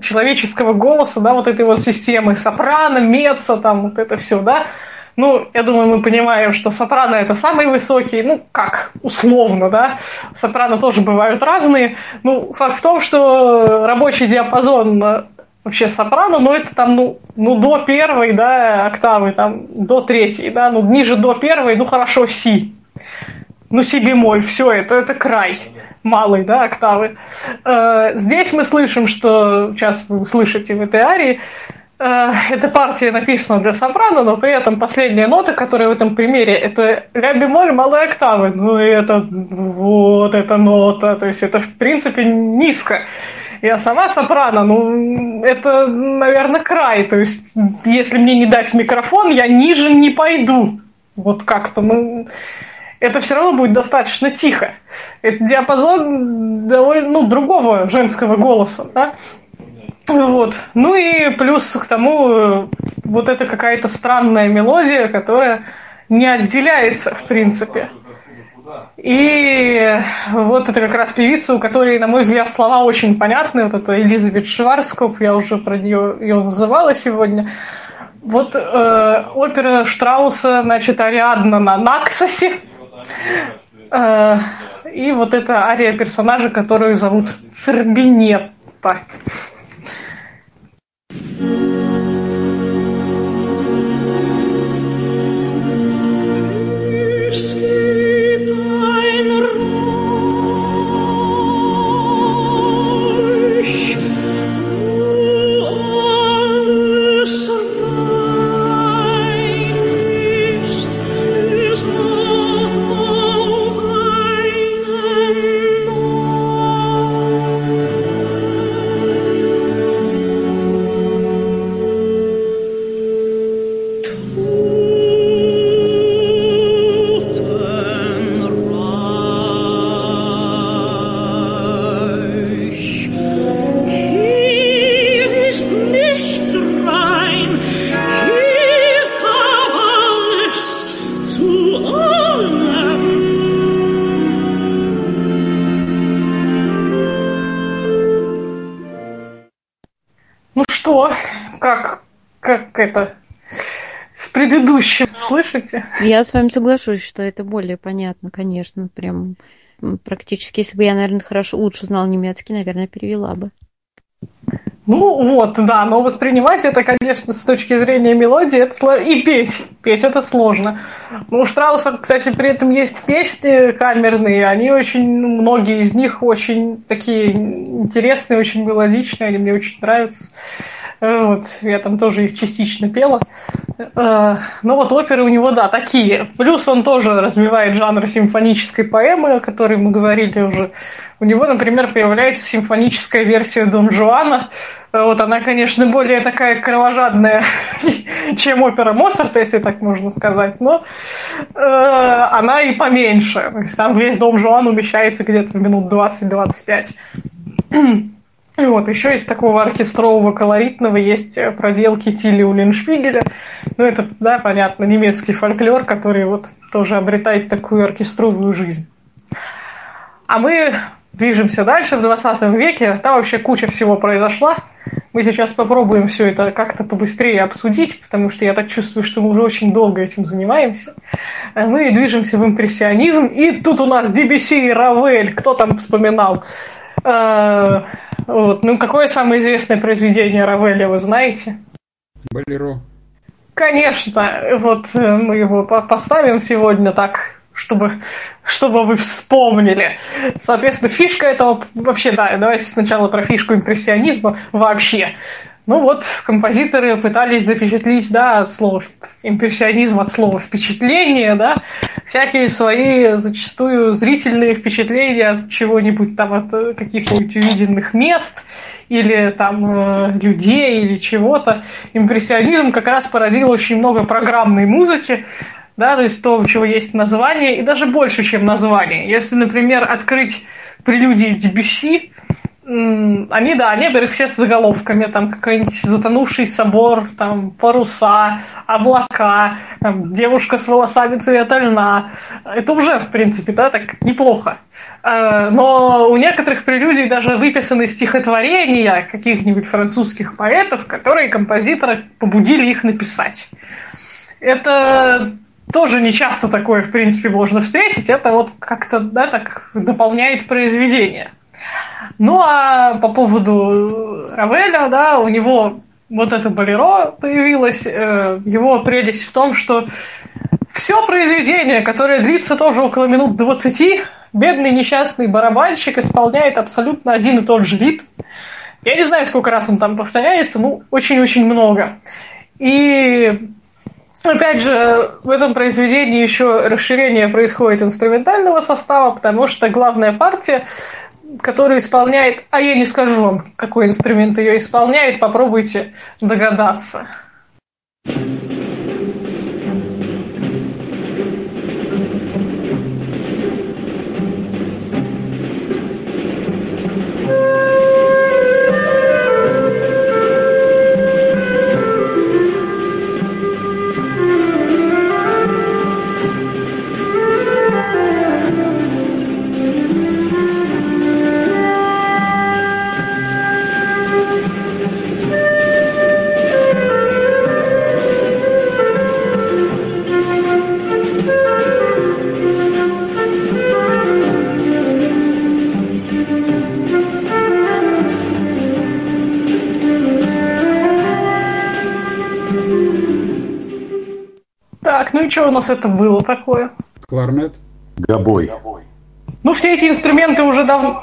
человеческого голоса, да, вот этой вот системы сопрано, меца, там вот это все, да. Ну, я думаю, мы понимаем, что сопрано это самый высокий, ну, как, условно, да. Сопрано тоже бывают разные. Ну, факт в том, что рабочий диапазон э, вообще сопрано, но это там, ну, ну, до первой, да, октавы, там, до третьей, да, ну, ниже до первой, ну, хорошо, си. Ну, си бемоль, все, это, это край малый, да, октавы. Э, здесь мы слышим, что, сейчас вы услышите в этой арии, эта партия написана для сопрано, но при этом последняя нота, которая в этом примере, это ля бемоль малой октавы. Ну, и это, вот эта нота, то есть это, в принципе, низко. Я сама сопрано, ну, это, наверное, край. То есть, если мне не дать микрофон, я ниже не пойду. Вот как-то, ну, это все равно будет достаточно тихо. Это диапазон довольно, ну, другого женского голоса, да? Вот. Ну и плюс к тому э, вот это какая-то странная мелодия, которая не отделяется, в принципе. И вот это как раз певица, у которой, на мой взгляд, слова очень понятны. Вот это Элизабет Шварцкоп, я уже про нее ее называла сегодня. Вот э, опера Штрауса, значит, Ариадна на Наксосе. Э, и вот это ария персонажа, которую зовут Цербинетта. Слышите? Я с вами соглашусь, что это более понятно, конечно, прям практически, если бы я, наверное, хорошо, лучше знал немецкий, наверное, перевела бы. Ну вот, да, но воспринимать это, конечно, с точки зрения мелодии, это сло- и петь. Петь это сложно. Ну, у Штрауса, кстати, при этом есть песни камерные, они очень, ну, многие из них очень такие интересные, очень мелодичные, они мне очень нравятся. Э, Вот, я там тоже их частично пела. Э, Но вот оперы у него, да, такие. Плюс он тоже развивает жанр симфонической поэмы, о которой мы говорили уже. У него, например, появляется симфоническая версия Дон Жуана. Вот она, конечно, более такая кровожадная, чем опера Моцарта, если так можно сказать, но э, она и поменьше. То есть там весь Дом Жуан умещается где-то в минут 20-25. И вот, еще из такого оркестрового колоритного есть э, проделки Тилли Уллиншпигеля. Ну, это, да, понятно, немецкий фольклор, который вот тоже обретает такую оркестровую жизнь. А мы движемся дальше в 20 веке. Там вообще куча всего произошла. Мы сейчас попробуем все это как-то побыстрее обсудить, потому что я так чувствую, что мы уже очень долго этим занимаемся. Э, Мы движемся в импрессионизм. И тут у нас DBC и Равель. Кто там вспоминал? Э, Вот. Ну, какое самое известное произведение Равеля, вы знаете? Болеро. Конечно, вот э, мы его по- поставим сегодня так, чтобы, чтобы вы вспомнили. Соответственно, фишка этого... Вообще, да, давайте сначала про фишку импрессионизма вообще. Ну вот, композиторы пытались запечатлеть, да, от слова импрессионизм, от слова впечатление, да, всякие свои зачастую зрительные впечатления от чего-нибудь там, от э, каких-нибудь увиденных мест или там э, людей или чего-то. Импрессионизм как раз породил очень много программной музыки, да, то есть то, у чего есть название, и даже больше, чем название. Если, например, открыть прелюдии Дебюсси, они, да, они, во-первых, все с заголовками, там какой-нибудь затонувший собор, там паруса, облака, там, девушка с волосами цвета льна. Это уже, в принципе, да, так неплохо. Э, Но у некоторых прелюдий даже выписаны стихотворения каких-нибудь французских поэтов, которые композитора побудили их написать. Это тоже не часто такое, в принципе, можно встретить. Это вот как-то, да, так дополняет произведение. Ну, а по поводу Равеля, да, у него вот это болеро появилось. Э, Его прелесть в том, что все произведение, которое длится тоже около минут 20, бедный несчастный барабанщик исполняет абсолютно один и тот же ритм. Я не знаю, сколько раз он там повторяется, ну, очень-очень много. И Опять же, в этом произведении еще расширение происходит инструментального состава, потому что главная партия, которую исполняет, а я не скажу вам, какой инструмент ее исполняет, попробуйте догадаться. Так, ну что у нас это было такое? Кларнет. Гобой. Ну, все эти инструменты уже дав-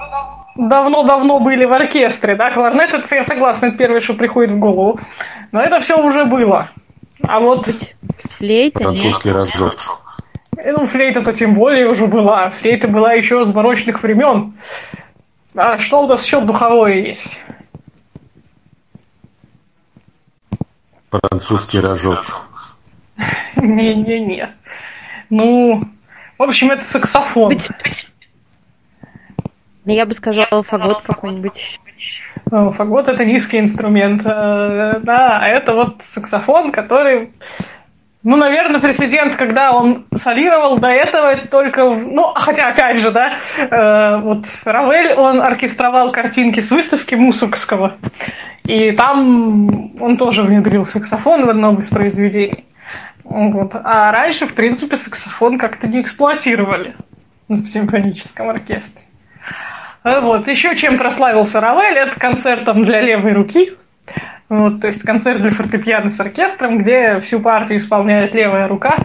давно-давно были в оркестре, да? Кларнет, это, я согласна, это первое, что приходит в голову. Но это все уже было. А вот, Флейта, нет? Французский разжог. э, ну, флейта-то тем более уже была. Флейта была еще с барочных времен. А что у нас еще духовое есть? Французский рожок. Не-не-не. Ну, в общем, это саксофон. Быть- Ну, Я бы сказала, фагот какой-нибудь. Ну, Фагот это низкий инструмент. Э, Да, а это вот саксофон, который... Ну, наверное, прецедент, когда он солировал до этого это только... в- Ну, хотя, опять же, да, э, вот Равель, он оркестровал картинки с выставки Мусоргского. И там он тоже внедрил саксофон в одном из произведений. Вот. А раньше, в принципе, саксофон как-то не эксплуатировали в симфоническом оркестре. А Вот. Еще чем прославился Равель, это концертом для левой руки. Вот, то есть концерт для фортепиано с оркестром, где всю партию исполняет левая рука.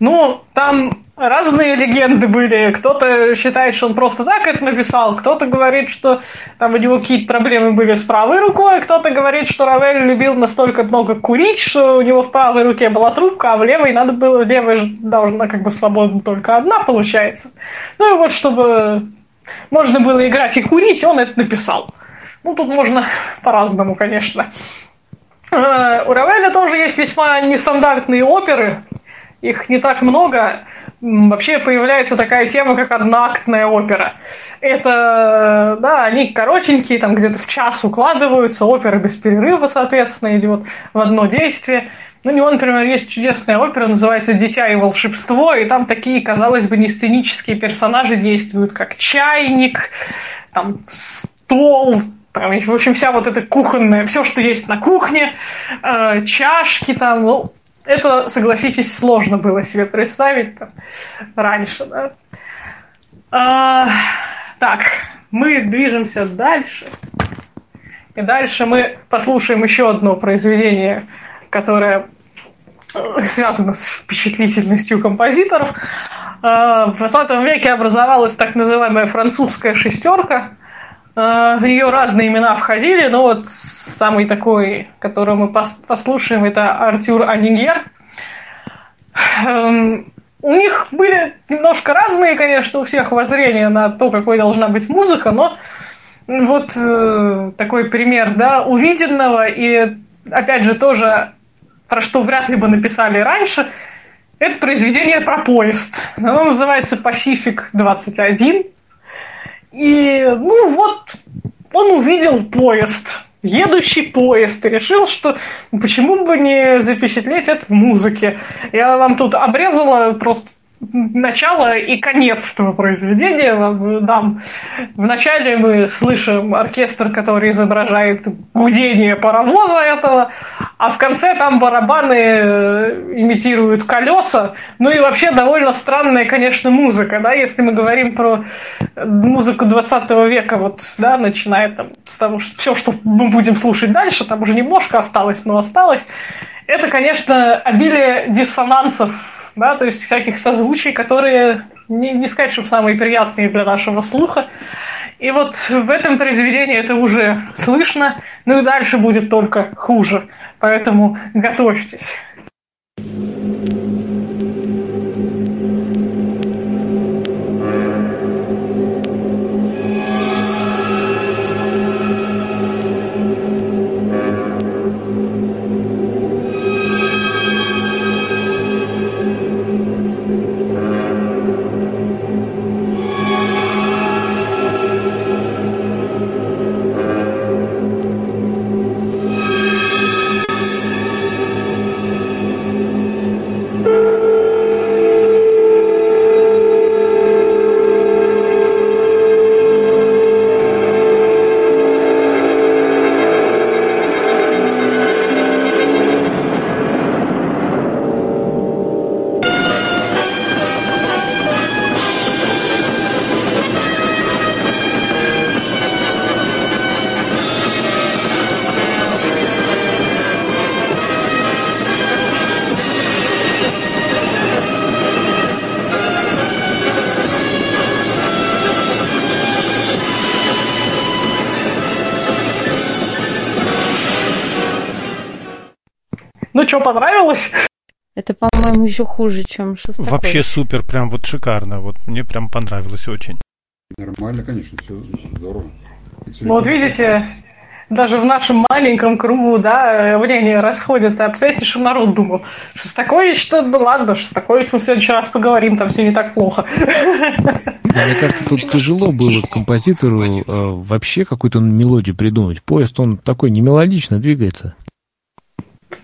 Ну, там разные легенды были. Кто-то считает, что он просто так это написал, кто-то говорит, что там у него какие-то проблемы были с правой рукой, кто-то говорит, что Равель любил настолько много курить, что у него в правой руке была трубка, а в левой надо было, левая же должна как бы свободно только одна получается. Ну и вот, чтобы можно было играть и курить, он это написал. Ну, тут можно по-разному, конечно. Э, У Равеля тоже есть весьма нестандартные оперы. Их не так много. Вообще появляется такая тема, как одноактная опера. Это, да, они коротенькие, там где-то в час укладываются, опера без перерыва, соответственно, идет в одно действие. Ну, у него, например, есть чудесная опера, называется «Дитя и волшебство», и там такие, казалось бы, не сценические персонажи действуют, как чайник, там, стол, там, в общем, вся вот эта кухонная, все, что есть на кухне, э, чашки там, ну, это, согласитесь, сложно было себе представить там, раньше, да. А, так, мы движемся дальше. И дальше мы послушаем еще одно произведение, которое э, связано с впечатлительностью композиторов. Э, В 20 веке образовалась так называемая французская шестерка. Э, В нее разные имена входили, но вот самый такой, которого мы пос- послушаем, это Артюр Анигер. Эм, У них были немножко разные, конечно, у всех воззрения на то, какой должна быть музыка, но вот э, такой пример, да, увиденного и, опять же, тоже про что вряд ли бы написали раньше, это произведение про поезд. Оно называется «Пасифик 21». И, ну вот, он увидел поезд, едущий поезд, и решил, что почему бы не запечатлеть это в музыке. Я вам тут обрезала просто начало и конец этого произведения вам дам. Вначале мы слышим оркестр, который изображает гудение паровоза этого, а в конце там барабаны э, имитируют колеса. Ну и вообще довольно странная, конечно, музыка, да, если мы говорим про музыку 20 века, вот, да, начиная там с того, что все, что мы будем слушать дальше, там уже немножко осталось, но осталось. Это, конечно, обилие диссонансов да, то есть всяких созвучий, которые не, не сказать, чтобы самые приятные для нашего слуха. И вот в этом произведении это уже слышно, ну и дальше будет только хуже. Поэтому готовьтесь. Понравилось? Это, по-моему, еще хуже, чем Шостакович. Вообще супер, прям вот шикарно. Вот мне прям понравилось очень. Нормально, конечно, все здорово. Ну вот видите, даже в нашем маленьком кругу, да, мнения расходятся. А представляете, что народ думал? Шостакович, что да ладно, Шостакович мы в следующий раз поговорим, там все не так плохо. Мне кажется, тут тяжело было композитору э, вообще какую-то мелодию придумать. Поезд, он такой не мелодично двигается.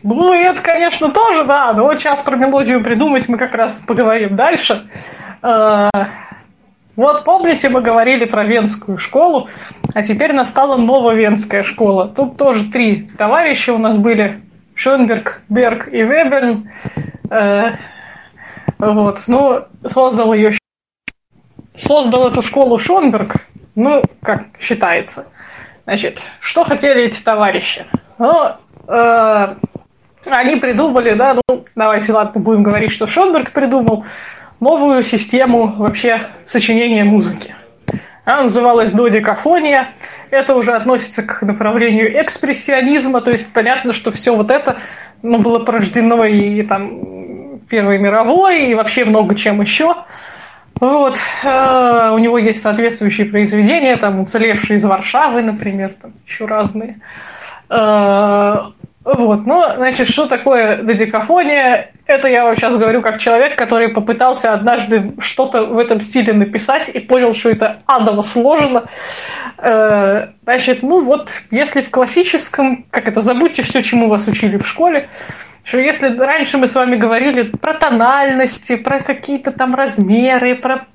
Ну, и это, конечно, тоже, да. Но вот сейчас про мелодию придумать мы как раз поговорим дальше. Э, Вот помните, мы говорили про венскую школу, а теперь настала нововенская школа. Тут тоже три товарища у нас были. Шönberg, Берг и Веберн. Э, Вот, ну, создал ее... Создал эту школу Шонберг, ну, как считается. Значит, что хотели эти товарищи? Ну, э, они придумали, да, ну, давайте, ладно, будем говорить, что Шонберг придумал новую систему вообще сочинения музыки. Она называлась додекафония. Это уже относится к направлению экспрессионизма, то есть понятно, что все вот это ну, было порождено и там Первой мировой, и вообще много чем еще. Вот. Э, У него есть соответствующие произведения, там уцелевшие из Варшавы, например, там еще разные. Э, Вот, ну, значит, что такое додекафония? Это я вам сейчас говорю как человек, который попытался однажды что-то в этом стиле написать и понял, что это адово сложно. Э, Значит, ну вот, если в классическом, как это, забудьте все, чему вас учили в школе, что если раньше мы с вами говорили про тональности, про какие-то там размеры, про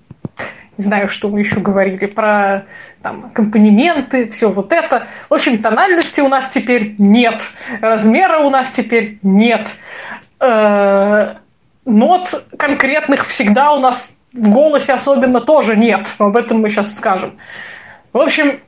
не знаю, что мы еще говорили, про там, аккомпанементы, все вот это. В общем, тональности у нас теперь нет, размера у нас теперь нет. Э, Нот конкретных всегда у нас в голосе особенно тоже нет. Об этом мы сейчас скажем. В общем,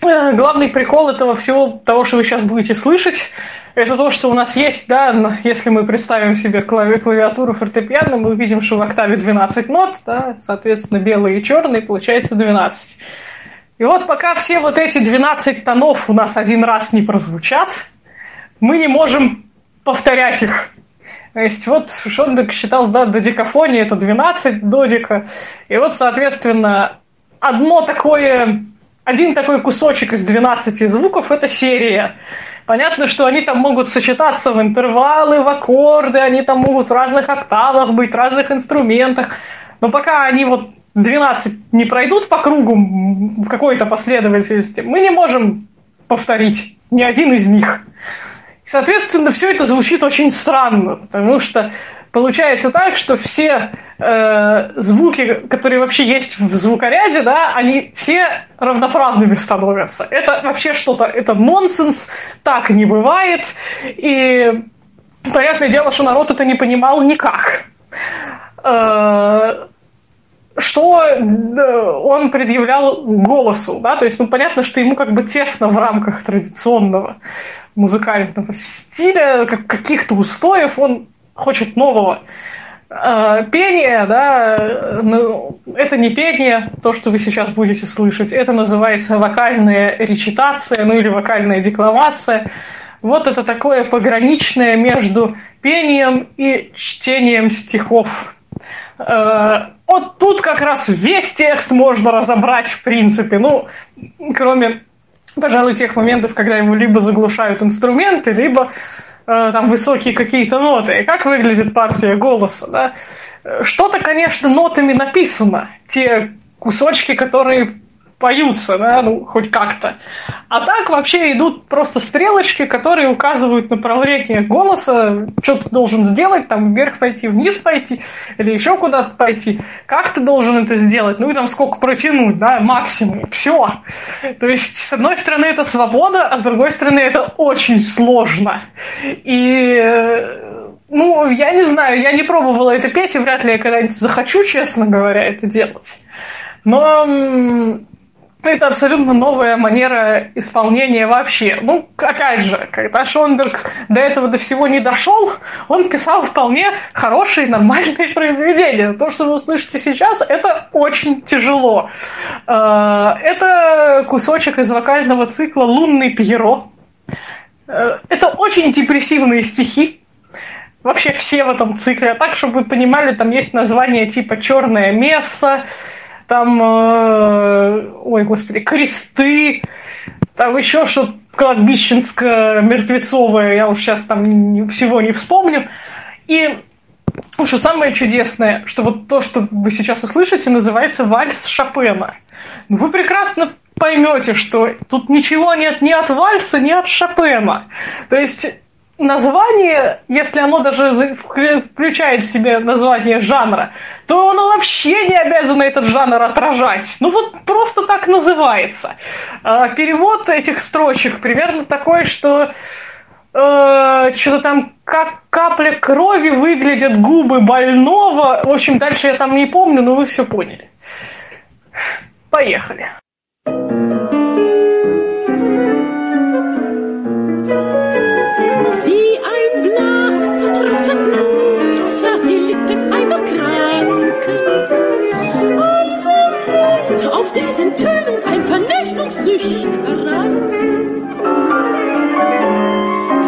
главный прикол этого всего, того, что вы сейчас будете слышать, это то, что у нас есть, да, если мы представим себе клави- клавиатуру фортепиано, мы увидим, что в октаве 12 нот, да, соответственно, белые и черные, получается 12. И вот пока все вот эти 12 тонов у нас один раз не прозвучат, мы не можем повторять их. То есть вот Шонбек считал, да, додекафония это 12 додика. И вот, соответственно, одно такое, один такой кусочек из 12 звуков – это серия. Понятно, что они там могут сочетаться в интервалы, в аккорды, они там могут в разных октавах быть, в разных инструментах. Но пока они вот 12 не пройдут по кругу в какой-то последовательности, мы не можем повторить ни один из них. Соответственно, все это звучит очень странно, потому что получается так, что все э, звуки, которые вообще есть в звукоряде, да, они все равноправными становятся. Это вообще что-то, это нонсенс, так не бывает. И понятное дело, что народ это не понимал никак. Э, что он предъявлял голосу, да, то есть, ну, понятно, что ему как бы тесно в рамках традиционного музыкального стиля, как каких-то устоев, он хочет нового. Э, пение, да, ну, это не пение, то, что вы сейчас будете слышать, это называется вокальная речитация, ну или вокальная декламация. Вот это такое пограничное между пением и чтением стихов. Э, вот тут как раз весь текст можно разобрать, в принципе. Ну, кроме, пожалуй, тех моментов, когда его либо заглушают инструменты, либо там высокие какие-то ноты. Как выглядит партия голоса, да? Что-то, конечно, нотами написано. Те кусочки, которые поются, да, ну, хоть как-то. А так вообще идут просто стрелочки, которые указывают направление голоса, что ты должен сделать, там, вверх пойти, вниз пойти, или еще куда-то пойти. Как ты должен это сделать? Ну, и там сколько протянуть, да, максимум. Все. То есть, с одной стороны, это свобода, а с другой стороны, это очень сложно. И ну, я не знаю, я не пробовала это петь, и вряд ли я когда-нибудь захочу, честно говоря, это делать. Но это абсолютно новая манера исполнения вообще. Ну, опять же, когда Шонберг до этого до всего не дошел, он писал вполне хорошие, нормальные произведения. То, что вы услышите сейчас, это очень тяжело. Э, это кусочек из вокального цикла «Лунный Пьеро». Э, это очень депрессивные стихи, вообще все в этом цикле. А так, чтобы вы понимали, там есть название типа «Черное место», там, э, ой, господи, кресты, там еще что-то кладбищенско-мертвецовое, я уж сейчас там всего не вспомню. И что самое чудесное, что вот то, что вы сейчас услышите, называется вальс Шопена. Ну, вы прекрасно поймете, что тут ничего нет ни от вальса, ни от Шопена. То есть название, если оно даже включает в себе название жанра, то оно вообще не обязано этот жанр отражать. Ну вот просто так называется. А перевод этих строчек примерно такой, что э, что-то там как капля крови выглядят губы больного. В общем, дальше я там не помню, но вы все поняли. Поехали. Auf diesen Tönen ein vernichtungssüchtiger Reiz.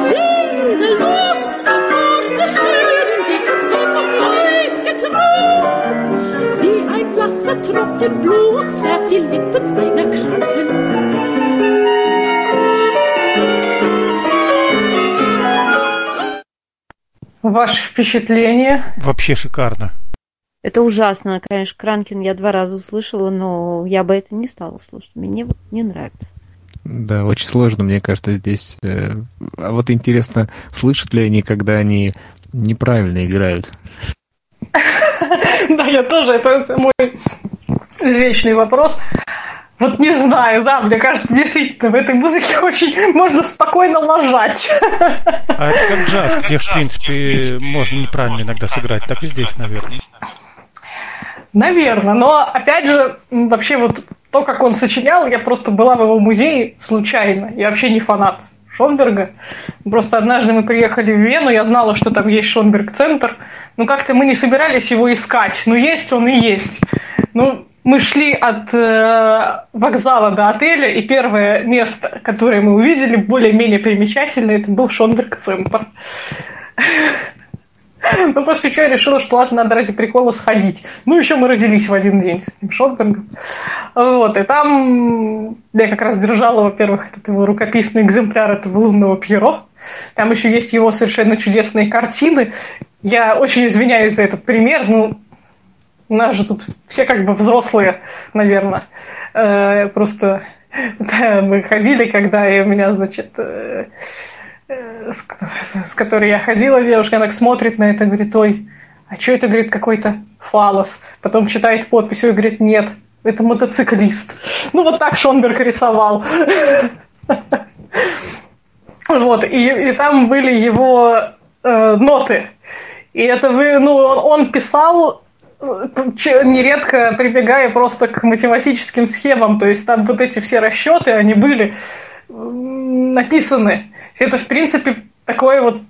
Viele Lust, Akkorde stören die Verzweiflung eisgetreu. Wie ein blasser Tropfen Blut färbt die Lippen einer Kranken. Ваше впечатление? Вообще шикарно. Это ужасно, конечно, Кранкин я два раза услышала, но я бы это не стала слушать. Мне не нравится. Да, очень сложно, мне кажется, здесь. Э, а вот интересно, слышат ли они, когда они неправильно играют? Да, я тоже, это мой извечный вопрос. Вот не знаю, да, мне кажется, действительно, в этой музыке очень можно спокойно ложать. А это как джаз, где, в принципе, можно неправильно иногда сыграть, так и здесь, наверное. Наверное, но опять же, вообще вот то, как он сочинял, я просто была в его музее случайно. Я вообще не фанат Шонберга. Просто однажды мы приехали в Вену, я знала, что там есть Шонберг-центр. Ну, как-то мы не собирались его искать. Ну, есть он и есть. Ну, мы шли от э, вокзала до отеля, и первое место, которое мы увидели, более-менее примечательное, это был Шонберг-центр. Ну, после чего я решила, что ладно, надо ради прикола сходить. Ну, еще мы родились в один день с этим Шонбергом. Вот, и там я как раз держала, во-первых, этот его рукописный экземпляр этого лунного Пьеро. Там еще есть его совершенно чудесные картины. Я очень извиняюсь за этот пример, ну, У нас же тут все как бы взрослые, наверное. Э, Просто да, мы ходили, когда и у меня, значит, э, э, с, которой я ходила, девушка, она так смотрит на это, говорит, ой, а что это, говорит, какой-то фалос? Потом читает подпись и говорит, нет, это мотоциклист. Ну, вот так Шонберг рисовал. Вот, и, и там были его э, ноты. И это вы, ну, он, писал нередко прибегая просто к математическим схемам, то есть там вот эти все расчеты, они были написаны. Это, в принципе, такое вот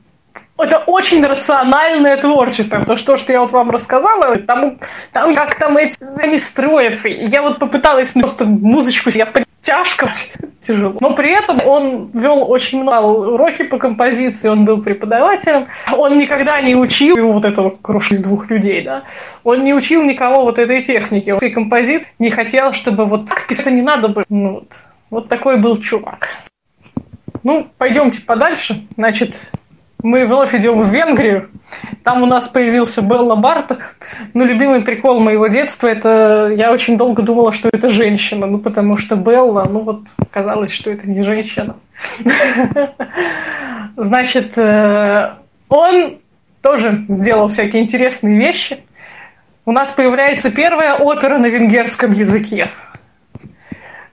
это очень рациональное творчество. То, что, что я вот вам рассказала, там, там как там эти они строятся. Я вот попыталась просто музычку я тяжко, тяжело. Но при этом он вел очень много уроки по композиции, он был преподавателем. Он никогда не учил вот этого круша из двух людей, да. Он не учил никого вот этой техники. И композит не хотел, чтобы вот так писать не надо было. Ну, вот. вот такой был чувак. Ну, пойдемте подальше. Значит, мы вновь идем в Венгрию. Там у нас появился Белла Барток. Ну, любимый прикол моего детства, это я очень долго думала, что это женщина. Ну, потому что Белла, ну вот, казалось, что это не женщина. Значит, э, он тоже сделал всякие интересные вещи. У нас появляется первая опера на венгерском языке.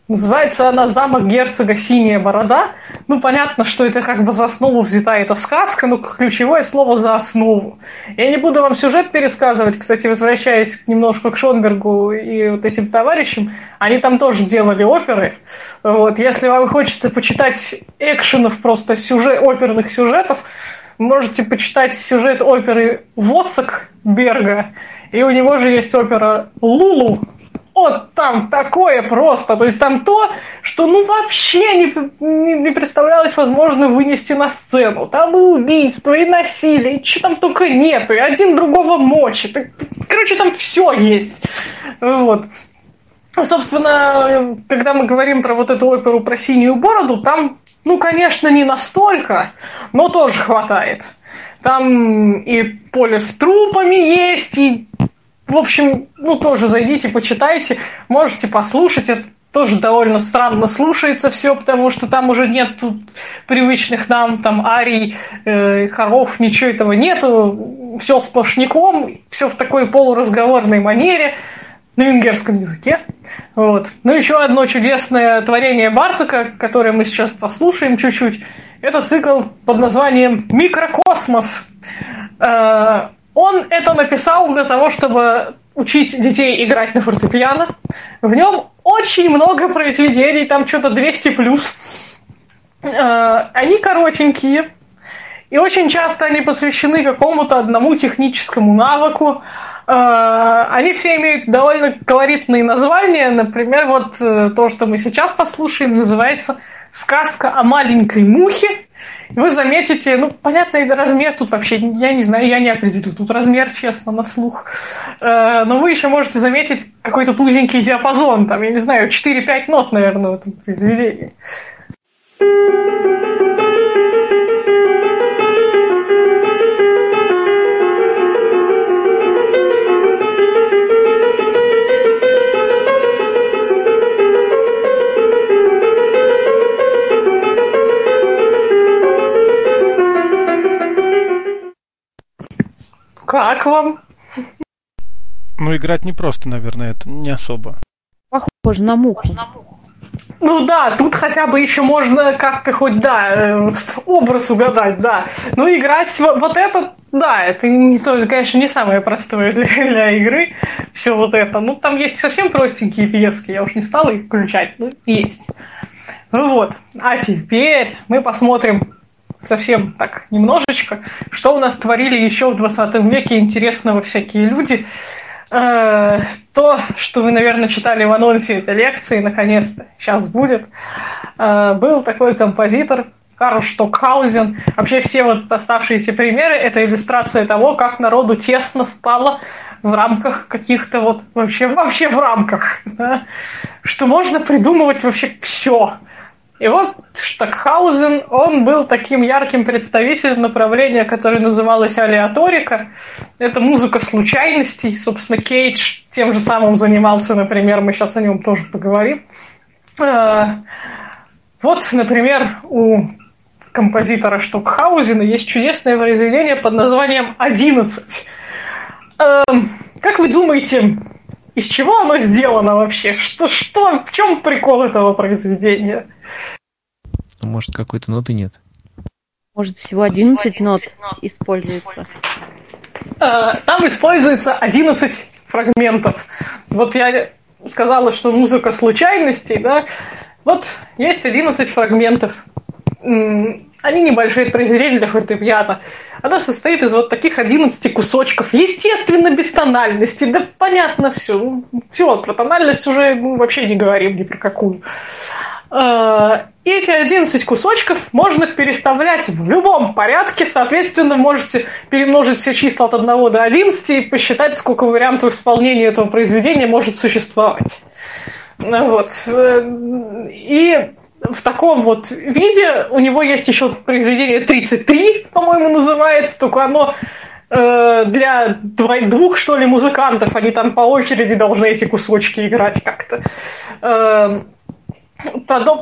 Называется она «Замок герцога Синяя борода». Ну, понятно, что это как бы за основу взята эта сказка, но ключевое слово «за основу». Я не буду вам сюжет пересказывать, кстати, возвращаясь немножко к Шонбергу и вот этим товарищам, они там тоже делали оперы. Вот, если вам хочется почитать экшенов, просто сюжет, оперных сюжетов, можете почитать сюжет оперы «Воцак» Берга, и у него же есть опера «Лулу», вот там такое просто. То есть там то, что ну вообще не, не, не представлялось возможно вынести на сцену. Там и убийство, и насилие, и что там только нет, и один другого мочит. И, короче, там все есть. Вот. Собственно, когда мы говорим про вот эту оперу про синюю бороду, там, ну, конечно, не настолько, но тоже хватает. Там и поле с трупами есть, и в общем, ну тоже зайдите, почитайте, можете послушать. Это тоже довольно странно слушается все, потому что там уже нет тут привычных нам там арий, э, хоров, ничего этого нету. Все сплошняком, все в такой полуразговорной манере на венгерском языке. Вот. Ну, еще одно чудесное творение Бартака, которое мы сейчас послушаем чуть-чуть, это цикл под названием «Микрокосмос». Э, он это написал для того, чтобы учить детей играть на фортепиано. В нем очень много произведений, там что-то 200 плюс. Э, Они коротенькие, и очень часто они посвящены какому-то одному техническому навыку. Э, Они все имеют довольно колоритные названия. Например, вот э, то, что мы сейчас послушаем, называется «Сказка о маленькой мухе». Вы заметите, ну, понятно, размер тут вообще, я не знаю, я не определю, тут размер, честно, на слух. Э, Но вы еще можете заметить какой-то узенький диапазон, там, я не знаю, 4-5 нот, наверное, в этом произведении. Как вам? Ну, играть не просто, наверное, это не особо. Похоже на муху. Ну да, тут хотя бы еще можно как-то хоть, да, э, образ угадать, да. Ну, играть вот, вот это, да, это не только, конечно, не самое простое для, для игры, все вот это. Ну, там есть совсем простенькие пьески, я уж не стала их включать, ну, есть. Ну вот, а теперь мы посмотрим совсем так немножечко, что у нас творили еще в 20 веке интересного всякие люди. Э, То, что вы, наверное, читали в анонсе этой лекции, наконец-то, сейчас будет. Э, Был такой композитор Карл Штокхаузен. Вообще все вот оставшиеся примеры – это иллюстрация того, как народу тесно стало в рамках каких-то вот вообще, вообще в рамках, да, что можно придумывать вообще все. И вот Штокхаузен, он был таким ярким представителем направления, которое называлось алиаторика. Это музыка случайностей. Собственно, Кейдж тем же самым занимался, например, мы сейчас о нем тоже поговорим. Э, Вот, например, у композитора Штокхаузена есть чудесное произведение под названием «Одиннадцать». Эм, Как вы думаете, из чего оно сделано вообще? Что, что, в чем прикол этого произведения? Может, какой-то ноты нет. Может, всего 11 нот используется. Э, Там используется 11 фрагментов. Вот я сказала, что музыка случайностей, да? Вот есть 11 фрагментов. Они небольшие, это произведение для фортепиано. Оно состоит из вот таких 11 кусочков. Естественно, без тональности. Да понятно все. Все, про тональность уже мы вообще не говорим ни про какую. Э, И эти 11 кусочков можно переставлять в любом порядке. Соответственно, можете перемножить все числа от 1 до 11 и посчитать, сколько вариантов исполнения этого произведения может существовать. Ну Вот. Э, И в таком вот виде у него есть еще произведение 33, по-моему, называется, только оно э, для двух, что ли, музыкантов. Они там по очереди должны эти кусочки играть как-то. Э,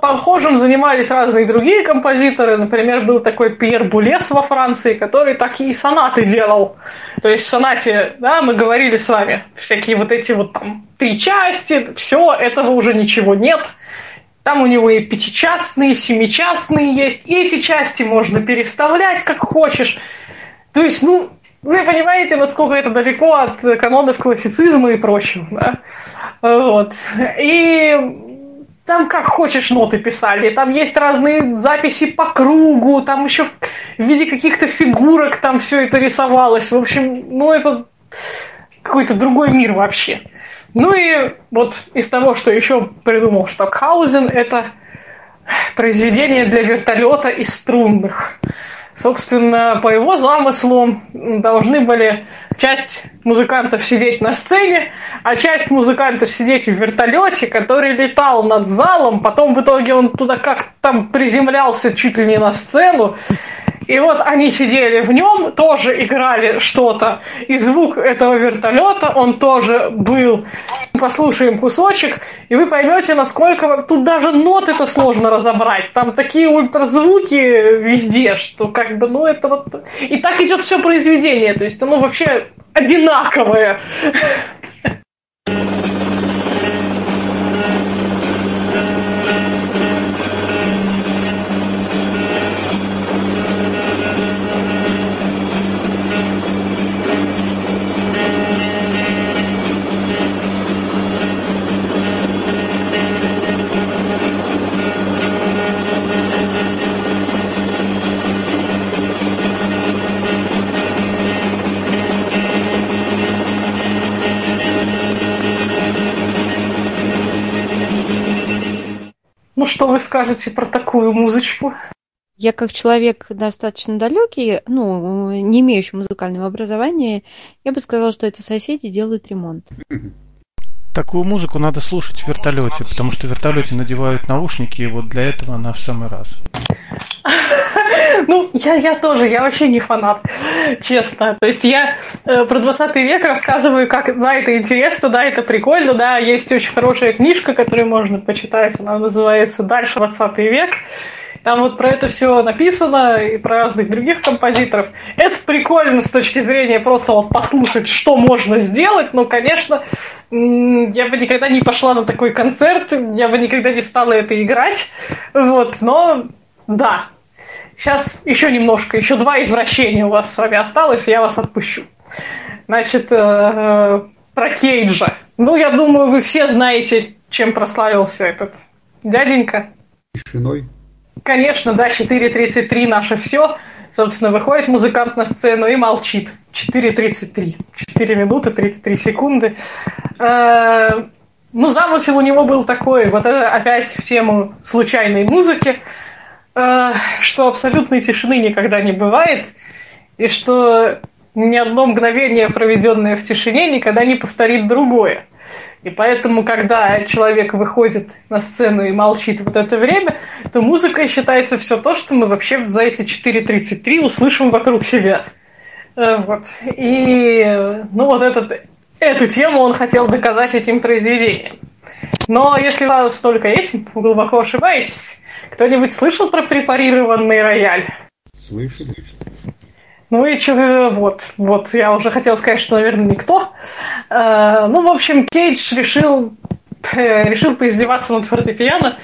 Похожим занимались разные другие композиторы. Например, был такой Пьер Булес во Франции, который такие сонаты делал. То есть в сонате, да, мы говорили с вами, всякие вот эти вот там три части, все, этого уже ничего нет. Там у него и пятичастные, и семичастные есть. И эти части можно переставлять как хочешь. То есть, ну, вы понимаете, насколько это далеко от канонов классицизма и прочего, да? Вот. И там как хочешь ноты писали, там есть разные записи по кругу, там еще в виде каких-то фигурок там все это рисовалось. В общем, ну это какой-то другой мир вообще. Ну и вот из того, что еще придумал Штокхаузен, это произведение для вертолета и струнных. Собственно, по его замыслу должны были часть музыкантов сидеть на сцене, а часть музыкантов сидеть в вертолете, который летал над залом, потом в итоге он туда как там приземлялся чуть ли не на сцену, и вот они сидели в нем, тоже играли что-то. И звук этого вертолета, он тоже был. Послушаем кусочек, и вы поймете, насколько тут даже ноты это сложно разобрать. Там такие ультразвуки везде, что как бы, ну это вот... И так идет все произведение, то есть оно вообще одинаковое. Ну что вы скажете про такую музычку? Я как человек достаточно далекий, ну, не имеющий музыкального образования, я бы сказала, что это соседи делают ремонт. Такую музыку надо слушать в вертолете, потому что в вертолете надевают наушники, и вот для этого она в самый раз. Ну, я, я тоже, я вообще не фанат, честно. То есть я э, про 20 век рассказываю, как, да, это интересно, да, это прикольно, да, есть очень хорошая книжка, которую можно почитать, она называется «Дальше 20 век». Там вот про это все написано, и про разных других композиторов. Это прикольно с точки зрения просто вот послушать, что можно сделать, но, конечно, я бы никогда не пошла на такой концерт, я бы никогда не стала это играть, вот, но да, Сейчас еще немножко, еще два извращения у вас с вами осталось, и я вас отпущу. Значит, э, э, про Кейджа. Ну, я думаю, вы все знаете, чем прославился этот дяденька. Тишиной. Конечно, да, 4.33 наше все. Собственно, выходит музыкант на сцену и молчит. 4.33. 4 минуты 33 секунды. Э, Ну, замысел у него был такой, вот это опять в тему случайной музыки, что абсолютной тишины никогда не бывает, и что ни одно мгновение, проведенное в тишине, никогда не повторит другое. И поэтому, когда человек выходит на сцену и молчит вот это время, то музыкой считается все то, что мы вообще за эти 4.33 услышим вокруг себя. Э, Вот. И, э, ну, вот этот, эту тему он хотел доказать этим произведением. Но если вы столько этим, вы глубоко ошибаетесь. Кто-нибудь слышал про препарированный рояль? Слышали? Ну и что, вот, вот, я уже хотел сказать, что, наверное, никто. Э, ну, в общем, Кейдж решил, э, решил поиздеваться над фортепиано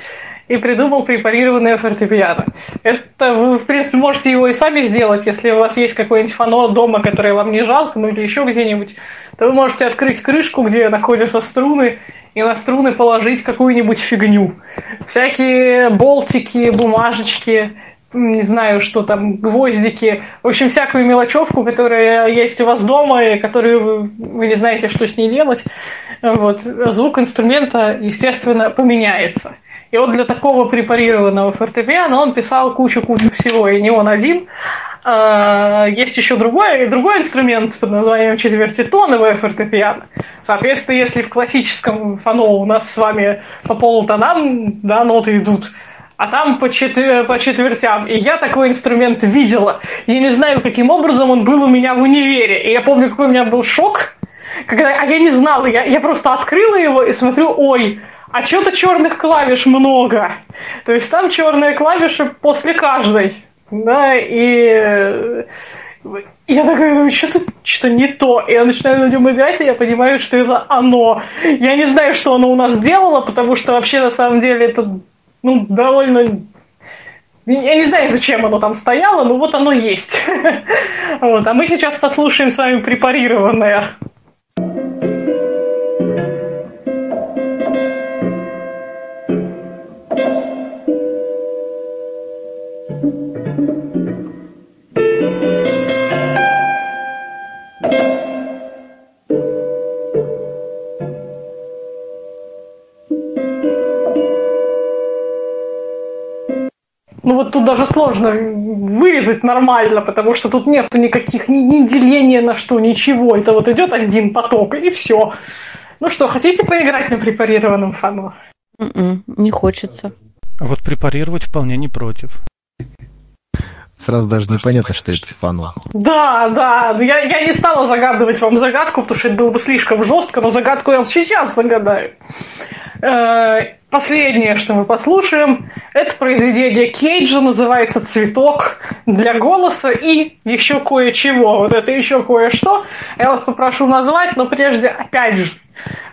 и придумал препарированное фортепиано. Это вы, в принципе, можете его и сами сделать, если у вас есть какое-нибудь фано дома, которое вам не жалко, ну или еще где-нибудь, то вы можете открыть крышку, где находятся струны, и на струны положить какую-нибудь фигню. Всякие болтики, бумажечки, не знаю, что там, гвоздики, в общем, всякую мелочевку, которая есть у вас дома, и которую вы, вы не знаете, что с ней делать, вот, звук инструмента, естественно, поменяется. И вот для такого препарированного фортепиано он писал кучу-кучу всего, и не он один. А, Есть еще другой, другой инструмент под названием четвертитоновое фортепиано. Соответственно, если в классическом фано у нас с вами по полутонам да, ноты идут, а там по, четвер- по четвертям. И я такой инструмент видела. Я не знаю, каким образом он был у меня в универе. И я помню, какой у меня был шок, когда, а я не знала, я, я просто открыла его и смотрю, ой, а что-то черных клавиш много. То есть там черные клавиши после каждой. Да, и я такая думаю, что-то что не то. И я начинаю на нем играть, и я понимаю, что это оно. Я не знаю, что оно у нас делало, потому что вообще на самом деле это ну, довольно... Я не знаю, зачем оно там стояло, но вот оно есть. Вот. А мы сейчас послушаем с вами препарированное. Вот тут даже сложно вырезать нормально, потому что тут нет никаких ни, ни деления на что, ничего. Это вот идет один поток, и все. Ну что, хотите поиграть на препарированном фано? М-м, Не хочется. А вот препарировать вполне не против. Сразу даже непонятно, что это фано. Да, да. но Я, я не стала загадывать вам загадку, потому что это было бы слишком жестко, но загадку я вам сейчас загадаю. Э, Последнее, что мы послушаем, это произведение Кейджа, называется «Цветок для голоса» и еще кое-чего. Вот это еще кое-что я вас попрошу назвать, но прежде, опять же,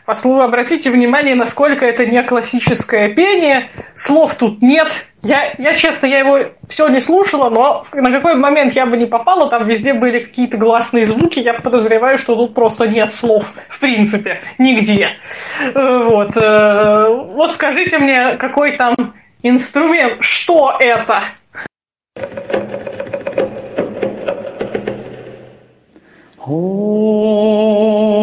послу, обратите внимание, насколько это не классическое пение, слов тут нет. Я, я, честно, я его все не слушала, но на какой момент я бы не попала, там везде были какие-то гласные звуки, я подозреваю, что тут просто нет слов, в принципе, нигде. Э, Вот, э, вот скажите мне, какой там инструмент, что это? Ну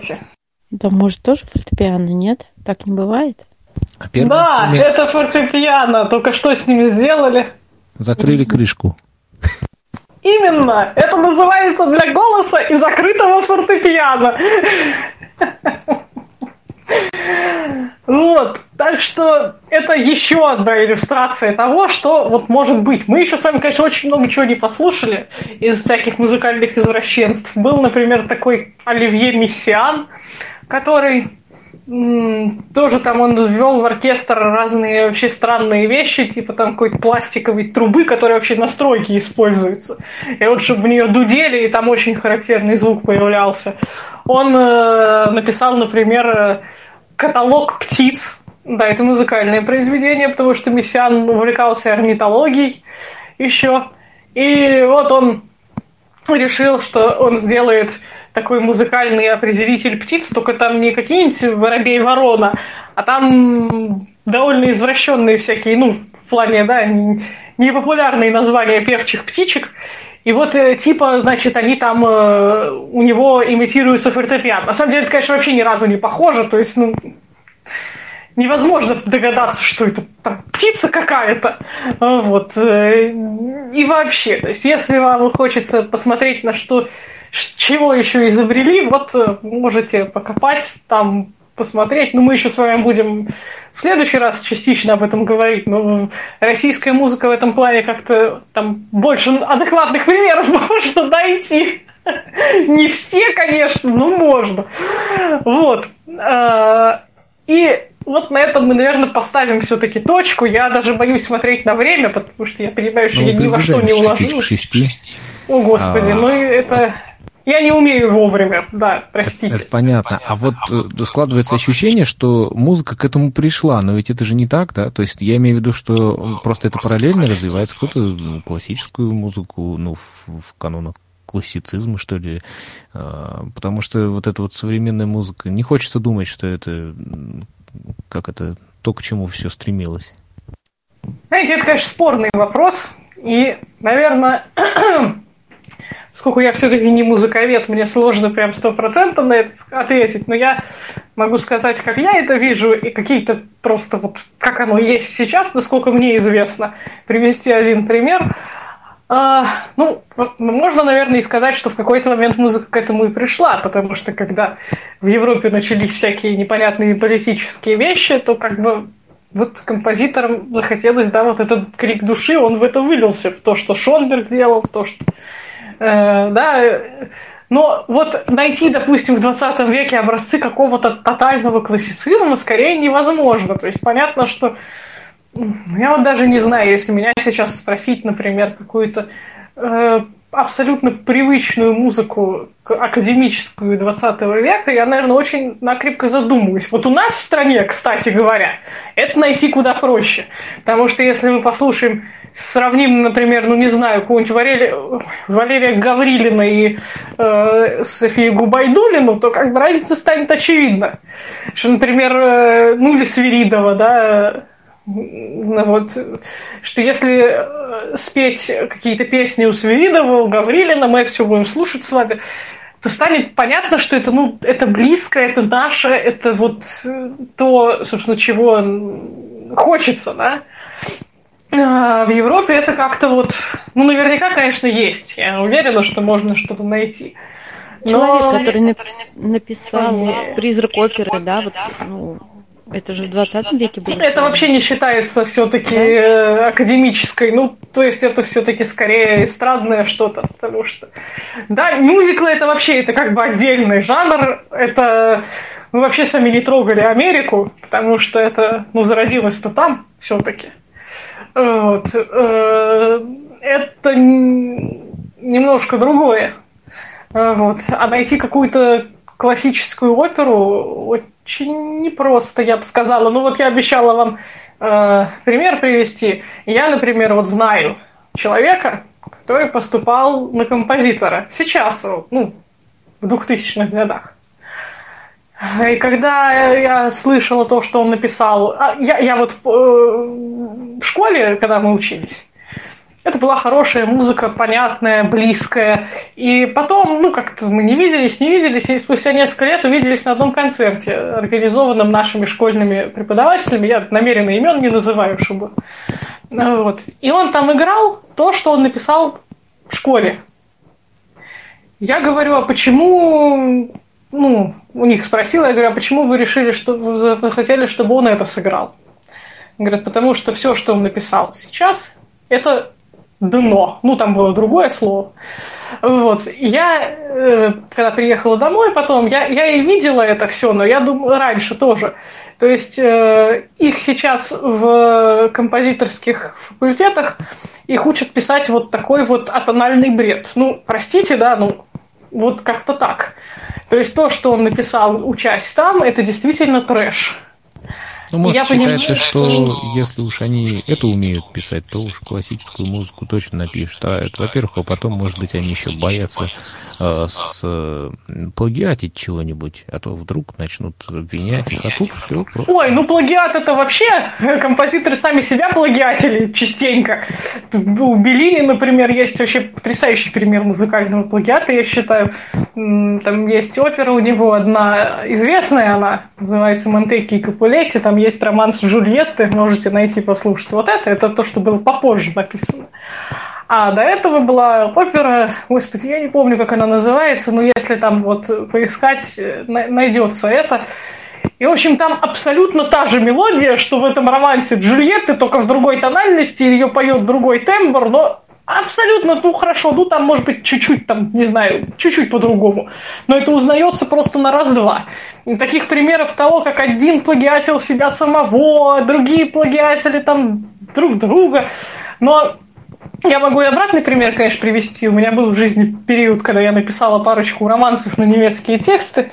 давайте. Да может тоже фортепиано, нет? Так не бывает? А да, инструмент это фортепиано, только что с ними сделали? закрыли крышку. Именно, это называется для голоса и закрытого фортепиано. Вот, так что это еще одна иллюстрация того, что вот может быть. Мы еще с вами, конечно, очень много чего не послушали из всяких музыкальных извращенств. Был, например, такой Оливье Миссиан, который тоже там он ввел в оркестр разные вообще странные вещи, типа там какой-то пластиковой трубы, которая вообще на стройке используется. И вот чтобы в нее дудели, и там очень характерный звук появлялся. Он э, написал, например, э, каталог птиц. Да, это музыкальное произведение, потому что Мессиан увлекался орнитологией еще. И вот он решил, что он сделает такой музыкальный определитель птиц, только там не какие-нибудь воробей-ворона, а там довольно извращенные всякие, ну, в плане, да, непопулярные названия певчих птичек. И вот, э, типа, значит, они там, э, у него имитируются фортепиано. На самом деле, это, конечно, вообще ни разу не похоже, то есть, ну, невозможно догадаться, что это там птица какая-то. Вот. Э, и вообще, то есть, если вам хочется посмотреть, на что, чего еще изобрели, вот можете покопать там посмотреть. Ну, мы еще с вами будем в следующий раз частично об этом говорить, но российская музыка в этом плане как-то там больше адекватных примеров можно найти. Не все, конечно, но можно. Вот. А, и вот на этом мы, наверное, поставим все-таки точку. Я даже боюсь смотреть на время, потому что я понимаю, что ну, я ни во что не уложусь. О, Господи, а... ну это я не умею вовремя, да, простите. Это, это понятно. А вот э, складывается ощущение, что музыка к этому пришла, но ведь это же не так, да? То есть я имею в виду, что просто это параллельно развивается. Кто-то ну, классическую музыку, ну, в, в канонах классицизма, что ли. А, потому что вот эта вот современная музыка, не хочется думать, что это, как это, то, к чему все стремилось. Знаете, это, конечно, спорный вопрос. И, наверное, Поскольку я все-таки не музыковед, мне сложно прям стопроцентно на это ответить, но я могу сказать, как я это вижу, и какие-то просто вот как оно есть сейчас, насколько мне известно. Привести один пример. А, ну, можно, наверное, и сказать, что в какой-то момент музыка к этому и пришла, потому что когда в Европе начались всякие непонятные политические вещи, то как бы вот композиторам захотелось, да, вот этот крик души, он в это вылился, в то, что Шонберг делал, в то, что да, но вот найти, допустим, в 20 веке образцы какого-то тотального классицизма скорее невозможно. То есть понятно, что я вот даже не знаю, если меня сейчас спросить, например, какую-то э, абсолютно привычную музыку академическую 20 века, я, наверное, очень накрепко задумываюсь. Вот у нас в стране, кстати говоря, это найти куда проще. Потому что если мы послушаем сравним, например, ну не знаю, какого-нибудь Валерия, Валерия Гаврилина и э, Софию Губайдулину, то как бы разница станет очевидна. Что, например, э, ну или Свиридова, да, ну, вот, что если э, спеть какие-то песни у Свиридова, у Гаврилина, мы это все будем слушать с вами, то станет понятно, что это, ну, это близко, это наше, это вот э, то, собственно, чего хочется, да. А, в Европе это как-то вот, ну, наверняка, конечно, есть. Я уверена, что можно что-то найти. Но... Человек, который написал «Призрак оперы», да, вот, ну, это же в 20 веке было. Это вообще не считается все-таки да? Э, академической. Ну, то есть это все-таки скорее эстрадное что-то, потому что. Да, мюзиклы это вообще это как бы отдельный жанр. Это мы вообще с вами не трогали Америку, потому что это, ну, зародилось-то там все-таки. Вот. Э, это немножко другое. Э, вот. А найти какую-то классическую оперу очень непросто, я бы сказала. Ну вот я обещала вам э, пример привести. Я, например, вот знаю человека, который поступал на композитора. Сейчас, ну, в 2000-х годах. И когда я слышала то, что он написал, а, я, я вот э, в школе, когда мы учились, это была хорошая музыка, понятная, близкая. И потом, ну, как-то мы не виделись, не виделись, и спустя несколько лет увиделись на одном концерте, организованном нашими школьными преподавателями. Я намеренно имен не называю, чтобы... Вот. И он там играл то, что он написал в школе. Я говорю, а почему ну, у них спросила, я говорю, а почему вы решили, что вы хотели, чтобы он это сыграл? Говорят, потому что все, что он написал сейчас, это дно. Ну, там было другое слово. Вот. Я, э, когда приехала домой потом, я, я и видела это все, но я думаю, раньше тоже. То есть э, их сейчас в композиторских факультетах их учат писать вот такой вот атональный бред. Ну, простите, да, ну, вот как-то так. То есть то, что он написал, учась там, это действительно трэш. Ну, может, я считается, понимаю, что если уж они это умеют писать, то уж классическую музыку точно напишут. А это, во-первых, а потом, может быть, они еще боятся э, с, э, плагиатить чего-нибудь, а то вдруг начнут обвинять их, а тут все просто. Ой, ну плагиат это вообще композиторы сами себя плагиатили частенько. У Беллини, например, есть вообще потрясающий пример музыкального плагиата, я считаю. Там есть опера у него одна известная, она называется Монтеки и Капулетти, там есть роман с Джульеттой, можете найти послушать. Вот это, это то, что было попозже написано. А до этого была опера, господи, я не помню, как она называется, но если там вот поискать, на- найдется это. И, в общем, там абсолютно та же мелодия, что в этом романсе Джульетты, только в другой тональности, ее поет другой тембр, но абсолютно, ну, хорошо, ну, там, может быть, чуть-чуть, там, не знаю, чуть-чуть по-другому. Но это узнается просто на раз-два. Таких примеров того, как один плагиатил себя самого, другие плагиатели там друг друга. Но я могу и обратный пример, конечно, привести. У меня был в жизни период, когда я написала парочку романсов на немецкие тексты.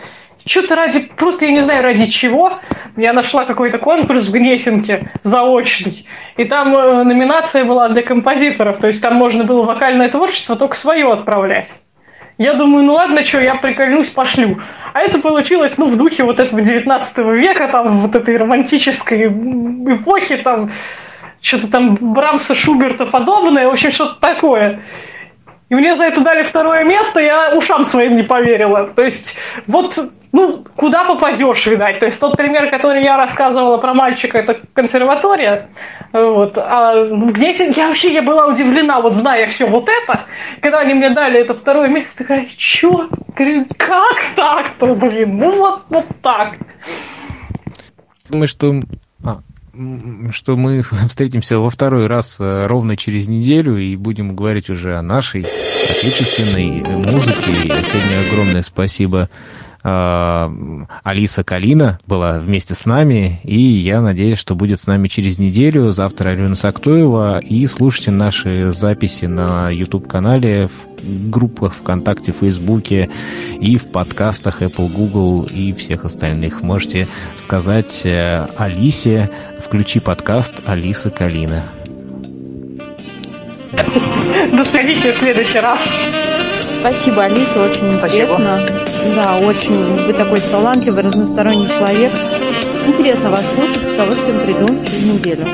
Что-то ради, просто я не знаю ради чего, я нашла какой-то конкурс в Гнесинке заочный, и там э, номинация была для композиторов, то есть там можно было вокальное творчество только свое отправлять. Я думаю, ну ладно, что, я прикольнусь, пошлю. А это получилось, ну, в духе вот этого 19 века, там, вот этой романтической эпохи, там, что-то там Брамса, Шуберта подобное, в общем, что-то такое. И мне за это дали второе место, я ушам своим не поверила. То есть, вот, ну, куда попадешь, видать. То есть, тот пример, который я рассказывала про мальчика, это консерватория. Вот. А где я вообще я была удивлена, вот зная все вот это, когда они мне дали это второе место, такая, чё? Как так-то, блин? Ну, вот, вот так. Думаю, что, а, что мы встретимся во второй раз э, ровно через неделю и будем говорить уже о нашей отечественной э, музыке. И сегодня огромное спасибо Алиса Калина была вместе с нами, и я надеюсь, что будет с нами через неделю. Завтра Алена Сактоева. И слушайте наши записи на YouTube-канале, в группах ВКонтакте, Фейсбуке и в подкастах Apple, Google и всех остальных. Можете сказать э, Алисе, включи подкаст Алиса Калина. Да сходите в следующий раз. Спасибо, Алиса, очень интересно. Да, очень. Вы такой талантливый, разносторонний человек. Интересно вас слушать, с удовольствием приду через неделю.